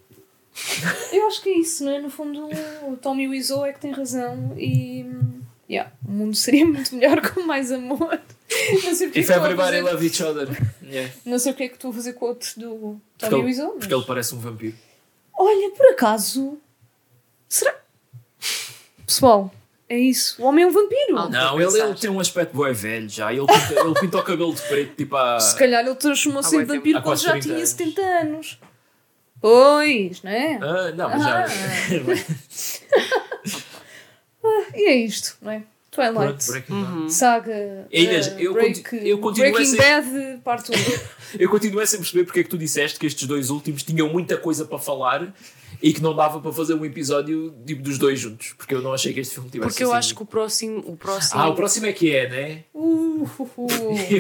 Speaker 2: Eu acho que é isso, não é? No fundo, o Tommy Wiseau é que tem razão e. hum, Yeah, o mundo seria muito melhor com mais amor. Não sei porque é
Speaker 1: If everybody
Speaker 2: fazer-
Speaker 1: love each other. Yeah.
Speaker 2: Não sei porque é que estou a fazer quote do Tommy Wiseau. mas-
Speaker 1: porque ele parece um vampiro.
Speaker 2: Olha, por acaso. Será. Pessoal, é isso. O homem é um vampiro.
Speaker 3: Ah,
Speaker 1: Não, ele, ele tem um aspecto bué velho já. Ele pinta, ele pinta o cabelo de preto, tipo a.
Speaker 2: Se calhar ele transformou-se em vampiro quando já
Speaker 1: 30
Speaker 2: tinha
Speaker 1: anos.
Speaker 2: 70 anos. Pois, não é?
Speaker 1: Ah, não, mas já.
Speaker 2: E é isto, não é? Twilight.
Speaker 3: Uhum.
Speaker 1: Bad.
Speaker 2: Saga.
Speaker 1: Inês,
Speaker 2: eh,
Speaker 1: eu
Speaker 2: Break-
Speaker 1: conti- eu continuo
Speaker 2: Breaking
Speaker 1: a
Speaker 2: Bad, parte 1.
Speaker 1: Eu continuo sem perceber porque é que tu disseste que estes dois últimos tinham muita coisa para falar e que não dava para fazer um episódio tipo, dos dois juntos. Porque eu não achei que este filme tivesse
Speaker 3: Porque eu
Speaker 1: assim-
Speaker 3: acho que o próximo. O próximo
Speaker 1: Ah, o próximo é que é, né?
Speaker 2: Uh, uh, uh.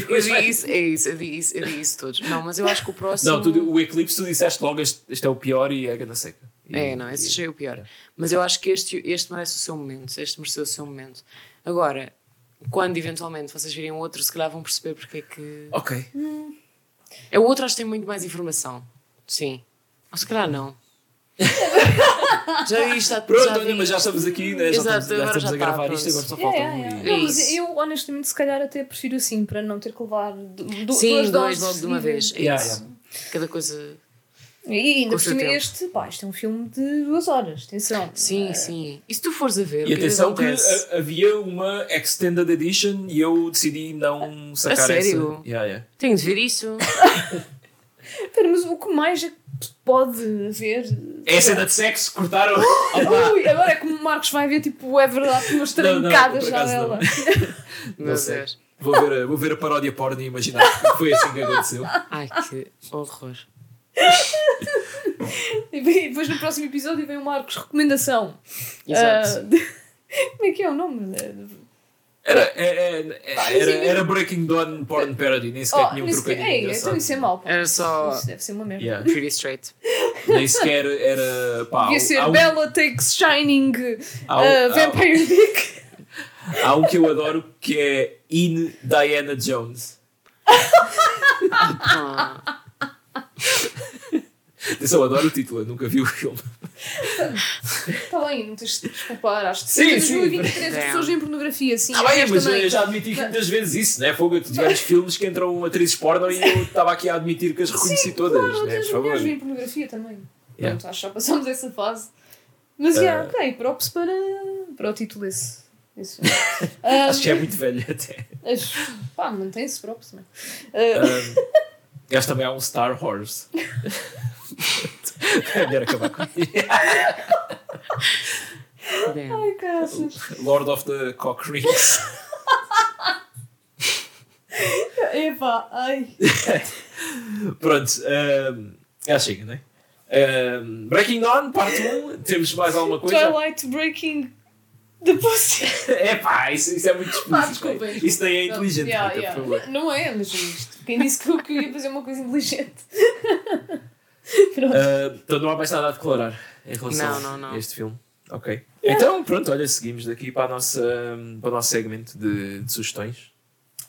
Speaker 3: Eu vi isso, é isso, eu vi isso, eu vi isso todos. Não, mas eu acho que o próximo.
Speaker 1: Não, tu, o Eclipse tu disseste logo este, este é o pior e é a gana seca. E-
Speaker 3: É, não, esse já é o pior. Mas eu acho que este, este merece o seu momento. Este mereceu o seu momento. Agora, quando eventualmente vocês virem outro, se calhar vão perceber porque é que.
Speaker 1: Ok.
Speaker 3: É o outro, acho que tem muito mais informação. Sim. Ou se calhar não. já vi isto, já
Speaker 1: Pronto,
Speaker 3: já
Speaker 1: olha,
Speaker 3: vi.
Speaker 1: mas já estamos aqui, né? já
Speaker 3: Exato,
Speaker 1: estamos, já estamos
Speaker 3: já
Speaker 1: a
Speaker 3: está,
Speaker 1: gravar
Speaker 3: pronto.
Speaker 1: isto, agora só falta
Speaker 2: yeah,
Speaker 1: um.
Speaker 2: yeah.
Speaker 1: e-
Speaker 2: Não, mas
Speaker 3: isso.
Speaker 2: eu honestamente se calhar até prefiro assim, para não ter que levar du-
Speaker 3: Sim,
Speaker 2: duas
Speaker 3: dois
Speaker 2: doses
Speaker 3: logo de uma vez. É
Speaker 1: Yeah,
Speaker 3: isso. Cada coisa.
Speaker 2: E ainda por cima este, pá, isto é um filme de duas horas, atenção.
Speaker 3: Sim,
Speaker 2: Eh,
Speaker 3: sim. E se tu fores a ver,
Speaker 1: E
Speaker 3: que
Speaker 1: atenção que a- havia uma Extended Edition e eu decidi não sacar
Speaker 3: sério?
Speaker 1: essa. Yeah, yeah.
Speaker 3: Tenho de ver isso.
Speaker 2: Espera, mas o que mais é que pode haver
Speaker 1: É a cena de sexo, cortaram.
Speaker 2: Ui, agora é como o Marcos vai ver, tipo, é verdade, umas
Speaker 1: Não, não,
Speaker 2: trancadas já
Speaker 1: não.
Speaker 2: dela.
Speaker 3: Meu
Speaker 1: Não sei. Vou ver, a- vou ver a paródia porno e imaginar que foi assim que aconteceu.
Speaker 3: Ai, que horror.
Speaker 2: E depois no próximo episódio vem o Marcos, recomendação.
Speaker 3: Exato.
Speaker 2: Ah, de- Como é que é o nome?
Speaker 1: Era, era, era, era Breaking Dawn Porn Parody, nem sequer
Speaker 2: Oh,
Speaker 1: tinha um
Speaker 2: nem sequer-
Speaker 1: trocadilho
Speaker 2: Ei,
Speaker 1: engraçado.
Speaker 2: então isso é mau.
Speaker 3: Era só
Speaker 2: Isso deve ser uma merda.
Speaker 1: Yeah.
Speaker 3: pretty straight.
Speaker 1: Nem sequer era. Pá,
Speaker 2: Devia ser
Speaker 1: um,
Speaker 2: Bella Takes Shining
Speaker 1: há, um-
Speaker 2: uh,
Speaker 1: há-
Speaker 2: Vampire Dick.
Speaker 1: há um que eu adoro que é In Diana Jones.
Speaker 3: Ah,
Speaker 1: Atenção, eu adoro o título, eu nunca vi o filme.
Speaker 2: Está bem, não tens de desculpar. Acho que
Speaker 1: Sim,
Speaker 2: em
Speaker 1: sim.
Speaker 2: 2023 as pessoas veem pornografia, sim.
Speaker 1: Ah,
Speaker 2: eu
Speaker 1: bem, mas
Speaker 2: também.
Speaker 1: eu já admiti muitas vezes isso, né? Fogo, tu tivemos filmes que entram atrizes porno e eu estava aqui a admitir que as reconheci todas,
Speaker 2: Claro,
Speaker 1: né?
Speaker 2: as
Speaker 1: Por favor.
Speaker 2: mulheres veem pornografia também.
Speaker 1: Yeah.
Speaker 2: Pronto, acho que já passámos essa fase. Mas, yeah, ok, props para, para o título filme. Ah,
Speaker 1: Acho que é muito velho até.
Speaker 2: as- Pá, mantém-se props, não é? Ah,
Speaker 1: Um, este também há um Star Wars. é melhor acabar com.
Speaker 2: Ai, caraças.
Speaker 1: Lord of the Cock Rings.
Speaker 2: Epá, ai.
Speaker 1: Pronto, um, já chega, né? Um, Breaking Dawn, parte 1. Temos mais alguma coisa?
Speaker 2: Twilight Breaking the Pussy.
Speaker 1: É pá, isso, isso é muito
Speaker 2: Ah,
Speaker 1: explícito.
Speaker 2: desculpem.
Speaker 1: isso nem é inteligente,
Speaker 2: Yeah,
Speaker 1: Rita,
Speaker 2: yeah.
Speaker 1: favor.
Speaker 2: Não é, mas isto, quem disse que eu, que eu ia fazer uma coisa inteligente?
Speaker 1: Uh, então não há mais nada a declarar em relação
Speaker 3: Não, não, não.
Speaker 1: a este filme. Ok. Então, pronto, olha, seguimos daqui para, a nossa, para o nosso segmento de, de sugestões.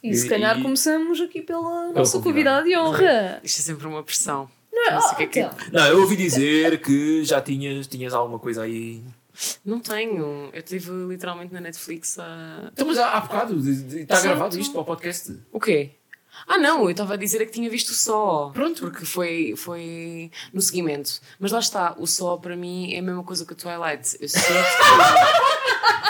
Speaker 2: E se
Speaker 1: e-
Speaker 2: calhar
Speaker 1: e-
Speaker 2: começamos aqui pela nossa
Speaker 1: convidada.
Speaker 2: de honra.
Speaker 3: Isto é sempre uma pressão.
Speaker 2: Não,
Speaker 3: Não sei o que é que-
Speaker 2: então.
Speaker 1: Não, eu ouvi dizer que já tinhas, tinhas alguma coisa aí.
Speaker 3: Não tenho. Eu estive literalmente na Netflix a.
Speaker 1: Então, mas há, há bocado, está gravado isto para o podcast.
Speaker 3: O quê? Ah, não, eu estava a dizer é que tinha visto o Só.
Speaker 1: Pronto.
Speaker 3: Porque foi, foi no seguimento. Mas lá está, o Só para mim é a mesma coisa que o Twilight. Eu sinto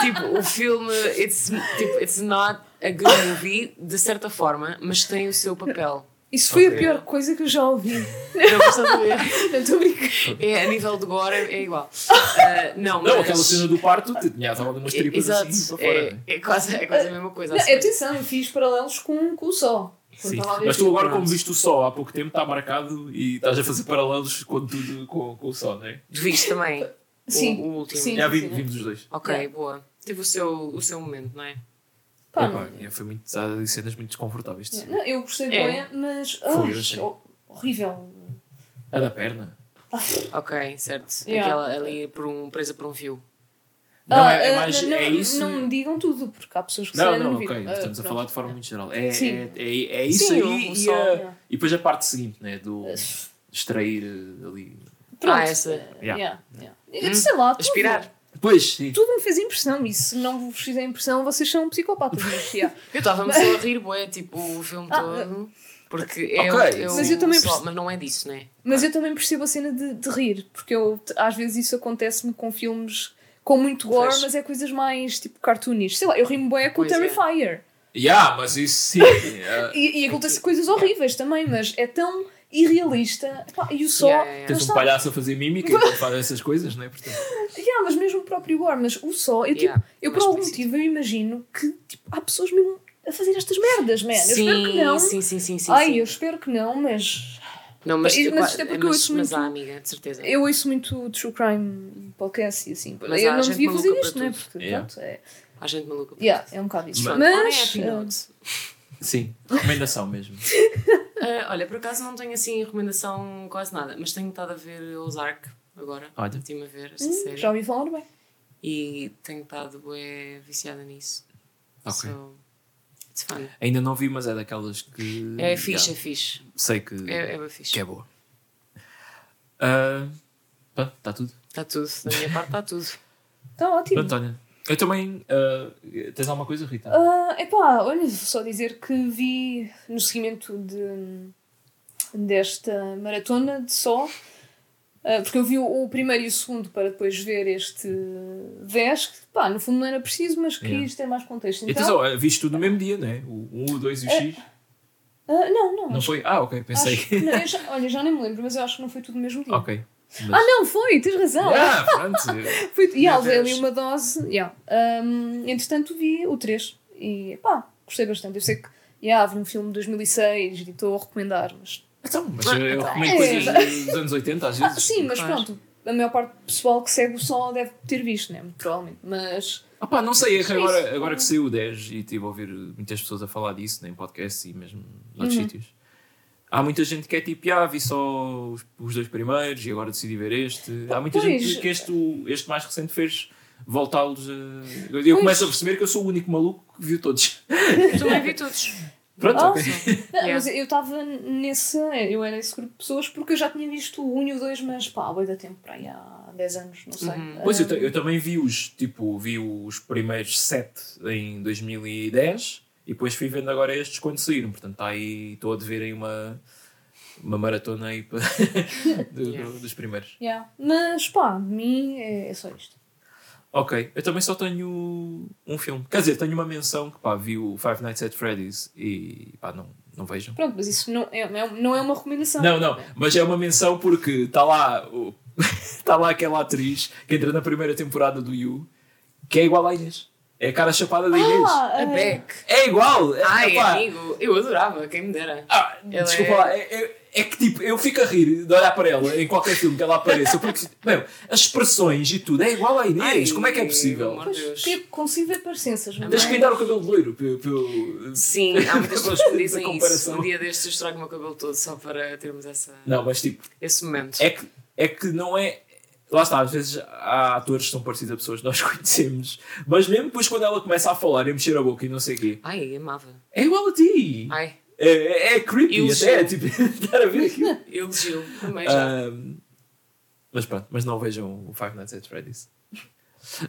Speaker 3: que, tipo, o filme, it's, tipo, it's not a good movie, de certa forma, mas tem o seu papel.
Speaker 2: Isso foi
Speaker 1: Ok.
Speaker 2: a pior coisa que eu já ouvi.
Speaker 3: Não gosto de ver.
Speaker 2: Não estou a brincar.
Speaker 3: É, a nível de gore é, igual. Ah, não,
Speaker 1: Não,
Speaker 3: mas...
Speaker 1: aquela cena do parto, tinha estava umas tripas
Speaker 3: Exato,
Speaker 1: assim para fora.
Speaker 3: é, é, quase, é quase a mesma coisa.
Speaker 2: Não,
Speaker 3: assim.
Speaker 2: atenção, eu fiz paralelos com, com o Sol.
Speaker 1: Sim. Mas tu agora, como viste o sol há pouco tempo, está marcado e estás a fazer paralelos com tudo com, com o sol, não é?
Speaker 3: Tu viste também?
Speaker 2: Sim,
Speaker 3: O, o último.
Speaker 2: sim.
Speaker 1: Já vi- vimos os dois.
Speaker 3: Ok,
Speaker 2: Yeah.
Speaker 3: boa. Teve o seu, o seu momento, não é?
Speaker 2: Pá,
Speaker 1: é, foi muito, há cenas muito desconfortáveis. de
Speaker 2: não, eu gostei
Speaker 3: É.
Speaker 2: bem, mas.
Speaker 1: Foi,
Speaker 2: ho- horrível.
Speaker 1: A da perna.
Speaker 3: Ok, certo.
Speaker 2: Yeah.
Speaker 3: Aquela ali por um, presa por um fio.
Speaker 1: Não,
Speaker 2: Ah,
Speaker 1: é, é
Speaker 2: ah,
Speaker 1: mais.
Speaker 2: não,
Speaker 1: é isso.
Speaker 2: Não me digam tudo, porque há pessoas que
Speaker 1: Não, não,
Speaker 2: não
Speaker 1: ok.
Speaker 2: Ah,
Speaker 1: Estamos a falar de forma muito geral. É,
Speaker 2: Sim.
Speaker 1: é, é, é isso
Speaker 3: Sim,
Speaker 1: aí e,
Speaker 3: sol.
Speaker 1: a-
Speaker 2: Yeah.
Speaker 1: e depois a parte seguinte, né? Do extrair eh, ali.
Speaker 2: Pronto.
Speaker 3: Ah, essa.
Speaker 1: Yeah.
Speaker 2: Yeah, yeah. Eu Sei lá, tudo,
Speaker 3: Aspirar.
Speaker 1: Pois, sim.
Speaker 2: tudo me fez impressão. E se não vos fizer impressão, vocês são psicopatas. Mas, yeah.
Speaker 3: Eu estava-me só a rir, bué, tipo, o filme
Speaker 2: Ah,
Speaker 3: todo. Porque é,
Speaker 1: Ok.
Speaker 3: o- é
Speaker 2: Mas eu também perce-
Speaker 3: mas não é disso, né?
Speaker 2: Mas eu também percebo a cena de, de rir, porque eu, às vezes isso acontece-me com filmes com muito gore, mas é coisas mais tipo cartoonish. Sei lá, eu rimo bem com o
Speaker 3: é.
Speaker 2: Terrifier.
Speaker 1: Yeah, mas isso sim. eh,
Speaker 2: E, e acontecem coisas horríveis também, mas é tão irrealista. E o só.
Speaker 3: Yeah, yeah, yeah.
Speaker 1: Tens um palhaço a fazer mímica enquanto faz essas coisas, não é? Portanto,
Speaker 2: Yeah, mas mesmo o próprio gore, mas o só, eu, tipo, eu por algum motivo eu imagino que tipo, há pessoas mesmo a fazer estas merdas, man. Eu espero que não.
Speaker 3: sim, sim, sim, sim.
Speaker 2: Ai,
Speaker 3: sim.
Speaker 2: eu espero que não, mas
Speaker 3: Não, mas,
Speaker 2: Mas- mas isto é porque eu
Speaker 3: mas,
Speaker 2: ouço
Speaker 3: mas
Speaker 2: muito-
Speaker 3: há, amiga, de certeza.
Speaker 2: eu ouço muito true crime podcast e assim.
Speaker 3: Mas
Speaker 2: eu
Speaker 3: há
Speaker 2: não
Speaker 3: gente
Speaker 2: devia fazer isto, não é? Porque
Speaker 1: Yeah.
Speaker 2: pronto, é.
Speaker 3: Há gente maluca.
Speaker 2: Yeah, é um bocado isso.
Speaker 1: Mas-
Speaker 2: Mas,
Speaker 3: happy
Speaker 2: eh,
Speaker 3: note.
Speaker 1: sim, recomendação mesmo.
Speaker 3: Ah, olha, por acaso não tenho assim recomendação quase nada, mas tenho estado a ver Ozark agora.
Speaker 1: Olha.
Speaker 3: Estive a ver essa
Speaker 2: hum,
Speaker 3: série.
Speaker 2: já ouvi falar bem.
Speaker 3: E tenho estado bué, viciada nisso.
Speaker 1: Ok.
Speaker 3: So, it's fun.
Speaker 1: Ainda não vi, mas é daquelas que.
Speaker 3: É fixe,
Speaker 1: yeah,
Speaker 3: é fixe.
Speaker 1: sei que,
Speaker 3: É, é bem fixe.
Speaker 1: que é boa. Ah, pronto, está tudo.
Speaker 3: Está tudo, da minha parte está tudo.
Speaker 2: Está ótimo.
Speaker 1: Olha. Eu também. ah, tens alguma coisa, Rita?
Speaker 2: Ah, epá, olha, vou só dizer que vi no seguimento de, desta maratona de só, ah, porque eu vi o, primeiro e o segundo para depois ver este 10, que pá, no fundo não era preciso, mas queria
Speaker 1: Yeah.
Speaker 2: ter mais contexto. Então,
Speaker 1: atenção, ah, viste tudo no mesmo dia, não é? O 1, o 2 e o X.
Speaker 2: ah, não, não.
Speaker 1: Não foi? Ah, ok, pensei.
Speaker 2: acho que- não, já- olha, já nem me lembro, mas eu acho que não foi tudo no mesmo dia.
Speaker 1: ok. Mas-
Speaker 2: Ah, não, foi, tens razão.
Speaker 1: Ah, pronto.
Speaker 2: Foi, e há ali uma dose. Yeah. Um, entretanto, vi o 3 e pá, gostei bastante. Eu sei que yeah, havia um filme de 2006 e estou a recomendar, mas.
Speaker 1: Então, mas
Speaker 3: Ah,
Speaker 1: eu
Speaker 3: então.
Speaker 1: recomendo
Speaker 2: É.
Speaker 1: coisas dos anos 80 às
Speaker 2: Ah,
Speaker 1: vezes.
Speaker 2: sim, mas pronto. A maior parte do pessoal que segue o só deve ter visto, né? Provavelmente. Mas.
Speaker 1: Ah pá, não sei, é que
Speaker 2: Sim,
Speaker 1: agora, agora que saiu o 10 e estive a ouvir muitas pessoas a falar disso, em podcast e mesmo noutros
Speaker 2: Uhum.
Speaker 1: sítios. Há muita gente que é tipo, ah, vi só os, os dois primeiros e agora decidi ver este. Há muita
Speaker 2: Pois.
Speaker 1: gente que este, este mais recente fez voltá-los a. Eu começo a perceber que eu sou o único maluco que viu todos.
Speaker 3: Eu também vi todos.
Speaker 1: Pronto,
Speaker 2: Ah,
Speaker 3: Yeah.
Speaker 2: Mas eu estava nesse. Eu era esse grupo de pessoas porque eu já tinha visto o 1 e o 2, mas pá, há da tempo para aí há 10 anos, não sei.
Speaker 3: Uhum.
Speaker 1: Pois eu, eu também vi os, tipo, vi os primeiros sete em 2010 e depois fui vendo agora estes quando saíram. Portanto, está aí, estou a dever aí uma, uma maratona aí para- do- do-
Speaker 3: Yeah.
Speaker 1: dos primeiros.
Speaker 2: yeah. Mas pá, de mim é, é só isto.
Speaker 1: Ok, eu também só tenho um filme. Quer dizer, tenho uma menção que pá, vi o Five Nights at Freddy's e pá, não, não vejam.
Speaker 2: Pronto, mas isso não é, não é, não é uma recomendação.
Speaker 1: Não, não, mas é uma menção porque está lá, o- está lá aquela atriz que entra na primeira temporada do You que é igual à Inês. É a cara chapada da Inês.
Speaker 2: Ah,
Speaker 3: A
Speaker 2: é.
Speaker 3: Beck.
Speaker 1: É igual! É,
Speaker 3: Ai,
Speaker 1: epá,
Speaker 3: amigo, eu adorava, quem me dera.
Speaker 1: ah, desculpa
Speaker 3: é-
Speaker 1: lá, é, é- é que tipo, eu fico a rir de olhar para ela em qualquer filme que ela apareça, porque meu, as expressões e tudo é igual à Inês.
Speaker 3: Ai,
Speaker 1: Como é que é possível?
Speaker 3: Deus.
Speaker 2: que consigo ver parecenças. mas-
Speaker 1: Tens que pintar o cabelo de loiro. Para, para-
Speaker 3: Sim, há muitas pessoas que dizem isso.
Speaker 1: comparação.
Speaker 3: Um dia destes eu estrago o meu cabelo todo só para termos essa,
Speaker 1: Não, mas tipo,
Speaker 3: esse momento.
Speaker 1: é que, é que não é. Lá está, às vezes há atores que são parecidos a pessoas que nós conhecemos, mas mesmo depois quando ela começa a falar e a mexer a boca e não sei o quê,
Speaker 3: Ai, amava.
Speaker 1: é igual a ti.
Speaker 3: Ai,
Speaker 1: É, é creepy
Speaker 3: Eu
Speaker 1: até,
Speaker 3: sou.
Speaker 1: tipo, estar a ver aquilo.
Speaker 3: elogio também já.
Speaker 1: Ahm, mas pronto, mas não vejam o Five Nights at Freddy's.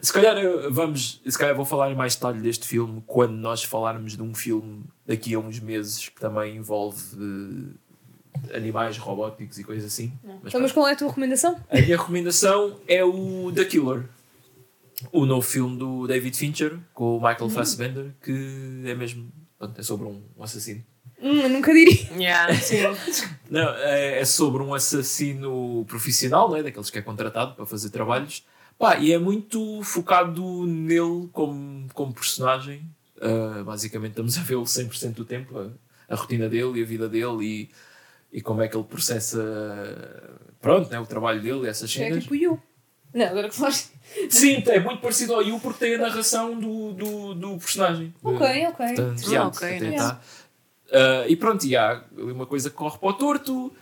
Speaker 1: Se calhar eh, vamos, se calhar vou falar em mais detalhe deste filme quando nós falarmos de um filme daqui a uns meses que também envolve eh, animais robóticos e coisas assim. Mas
Speaker 2: Então, mas
Speaker 1: pronto.
Speaker 2: qual é a tua recomendação?
Speaker 1: A minha recomendação é o The Killer, o novo filme do David Fincher com o Michael Fassbender, que é mesmo pronto, é sobre um assassino.
Speaker 2: Hum, eu nunca diria.
Speaker 3: Yeah, sim.
Speaker 1: Não, é, é sobre um assassino profissional, não é? daqueles que é contratado para fazer trabalhos. Pá, e é muito focado nele como, como personagem. Ah, basicamente estamos a vê-lo 100% do tempo, a, a rotina dele e a vida dele e, e como é que ele processa pronto, né, o trabalho dele e essas
Speaker 2: É
Speaker 1: cenas.
Speaker 2: tipo you. Não, agora que falaste.
Speaker 1: Sim, é muito parecido ao You porque tem a narração do, do, do personagem.
Speaker 2: Ok, ok.
Speaker 1: Portanto,
Speaker 3: Ah,
Speaker 1: yeah,
Speaker 3: ok,
Speaker 1: até
Speaker 3: nice.
Speaker 1: tá. Ah, e pronto, e há uma coisa que corre para o torto.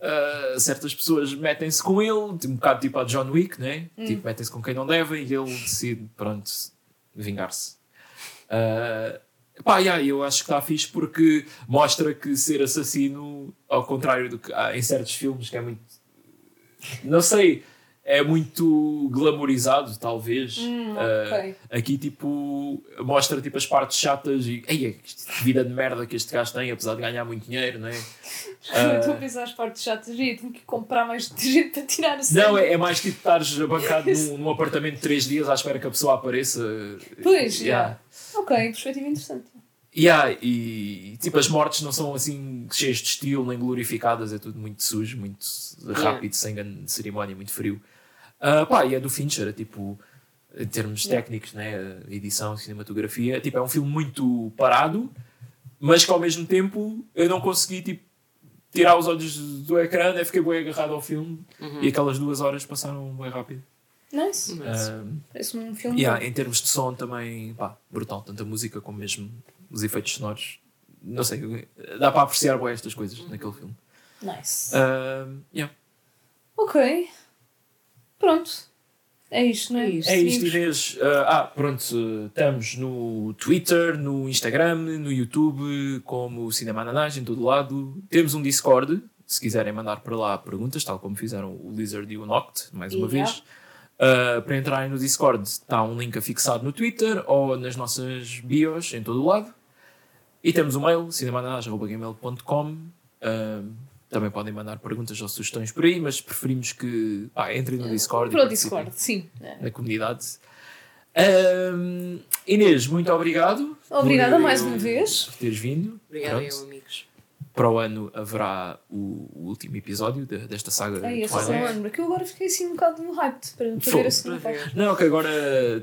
Speaker 1: ah, certas pessoas metem-se com ele, tipo, um bocado tipo a John Wick, né? Tipo, metem-se com quem não devem e ele decide, pronto, vingar-se. Ah, pá, yeah, eu acho que está fixe porque mostra que ser assassino, ao contrário do que há em certos filmes, que é muito. Não sei, é muito glamorizado, talvez.
Speaker 2: Hum,
Speaker 1: Ah,
Speaker 2: ok.
Speaker 1: Aqui, tipo, mostra tipo, as partes chatas e Ei, que vida de merda que este gajo tem, apesar de ganhar muito dinheiro, não é?
Speaker 2: Eu Estou a pensar as partes chatas e tenho que comprar mais detergente para tirar o
Speaker 1: Não, é, é mais tipo estares bancado num, num apartamento de 3 dias à espera que a pessoa apareça.
Speaker 2: Pois,
Speaker 1: Yeah.
Speaker 2: Ok, perspectiva interessante.
Speaker 1: Yeah, e tipo, as mortes não são assim cheias de estilo nem glorificadas, é tudo muito sujo, muito rápido, sem grande cerimónia, muito frio. Ah, pá, e é do Fincher, tipo, em termos
Speaker 2: Yeah.
Speaker 1: técnicos, né, edição, cinematografia, tipo, é um filme muito parado, mas que ao mesmo tempo eu não consegui tipo, tirar os olhos do ecrã, né, fiquei bem agarrado ao filme e aquelas duas horas passaram bem rápido.
Speaker 2: Nice.
Speaker 3: Mas,
Speaker 1: Ah,
Speaker 2: Parece um filme.
Speaker 1: Yeah,
Speaker 2: bom.
Speaker 1: em termos de som também, pá, brutal. Tanto a música como mesmo os efeitos sonoros. Não sei, dá para apreciar bem estas coisas naquele filme.
Speaker 2: Nice.
Speaker 1: Ah, yeah.
Speaker 2: Ok. Pronto. É isto, não é?
Speaker 3: É isto.
Speaker 1: É isto. Inês. Ah, ah, pronto, estamos no Twitter, no Instagram, no YouTube, como Cinema Ananás, em todo lado. Temos um Discord, se quiserem mandar para lá perguntas, tal como fizeram o Lizard e o Noct, mais uma
Speaker 2: Yeah.
Speaker 1: vez. Ah, para entrarem no Discord está um link afixado no Twitter ou nas nossas bios em todo o lado. E temos o mail, cinemananás.gmail.com Ah, também podem mandar perguntas ou sugestões por aí, mas preferimos que pá, entrem no Discord. e
Speaker 2: Para o Discord, sim. É.
Speaker 1: na comunidade. Ahm, Inês, muito obrigado.
Speaker 2: Obrigada
Speaker 1: por,
Speaker 2: mais uma vez.
Speaker 1: Por teres vindo.
Speaker 3: Obrigada,
Speaker 1: Pronto.
Speaker 3: eu, amigos.
Speaker 1: para o ano haverá o, o último episódio de- desta saga
Speaker 2: Ai, essa só
Speaker 1: Twilight.
Speaker 2: lembro. Que eu agora fiquei assim um bocado no hype para, para
Speaker 1: Fogo.
Speaker 2: ver assim.
Speaker 3: Para ver.
Speaker 1: Não, que agora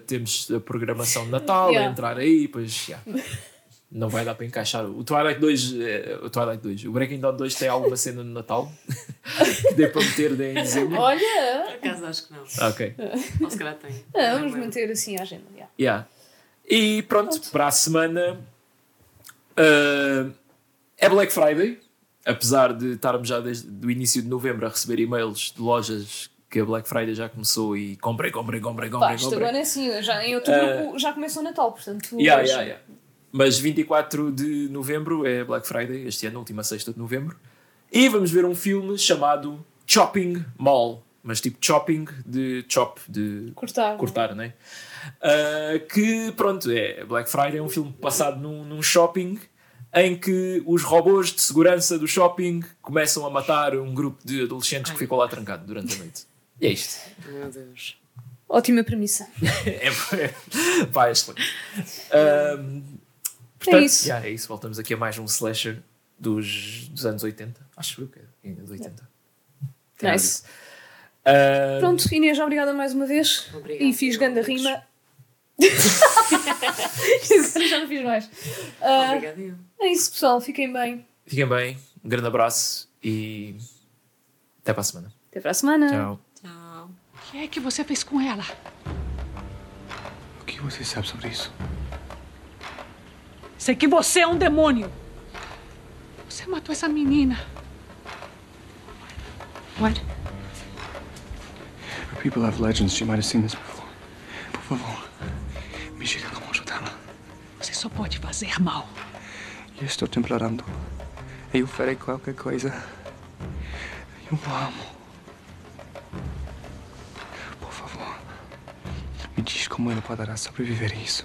Speaker 1: temos a programação de Natal
Speaker 2: Yeah.
Speaker 1: a entrar aí, pois já. Não vai dar para encaixar. O Twilight 2, eh, o Twilight 2, o Breaking Dawn 2 tem alguma cena no Natal que dê para meter em dezembro.
Speaker 3: Por
Speaker 2: Olha!
Speaker 3: acaso acho que não.
Speaker 1: Ok.
Speaker 3: Ou se calhar tem.
Speaker 2: Ah,
Speaker 3: Não
Speaker 2: vamos manter assim a agenda. yeah.
Speaker 1: Yeah. E pronto, para a semana eh, é Black Friday. Apesar de estarmos já desde o início de novembro a receber e-mails de lojas que a Black Friday já começou e comprei, comprei, comprei,
Speaker 2: Pá,
Speaker 1: comprei,
Speaker 2: isto
Speaker 1: comprei.
Speaker 2: agora é assim, já, em outubro
Speaker 1: Ah.
Speaker 2: já começa o Natal, portanto.
Speaker 1: Yeah,
Speaker 2: hoje-
Speaker 1: yeah, yeah. Mas 24 de novembro é Black Friday, este ano, última sexta de novembro. E vamos ver um filme chamado Chopping Mall. Mas tipo chopping de chop, de
Speaker 2: Cortar.
Speaker 1: cortar, né? Ah, que pronto, é Black Friday é um filme passado num, num shopping em que os robôs de segurança do shopping começam a matar um grupo de adolescentes que ficou lá trancado durante a noite. E é isto.
Speaker 3: Meu Deus.
Speaker 2: Ótima premissa.
Speaker 1: É, é, pá, excelente. Ahm, portanto,
Speaker 2: É isso.
Speaker 1: yeah, é isso. Voltamos aqui a mais um slasher dos, dos anos 80. Acho que é anos 80. Tem nada
Speaker 2: Nice.
Speaker 1: Ahm,
Speaker 2: Pronto, Inês, obrigada mais uma vez.
Speaker 3: Obrigada.
Speaker 2: E fiz ganda rima. Agora já não fiz mais.
Speaker 3: Obrigada. eu.
Speaker 2: é isso, pessoal. Fiquem bem.
Speaker 1: Fiquem bem. Um grande abraço e até para a semana.
Speaker 2: Até para a semana.
Speaker 1: Tchau.
Speaker 3: Tchau.
Speaker 4: O que é que você fez com ela?
Speaker 5: O que você sabe sobre isso?
Speaker 4: Sei que você é um demônio. Você matou essa menina. What?
Speaker 5: People have legends. She might have seen this before. Por favor, me diga como ajudá-la.
Speaker 4: Você só pode fazer mal.
Speaker 5: Eu estou te implorando. Eu farei qualquer coisa. Eu amo. Por favor, me diz como ela poderá sobreviver a isso.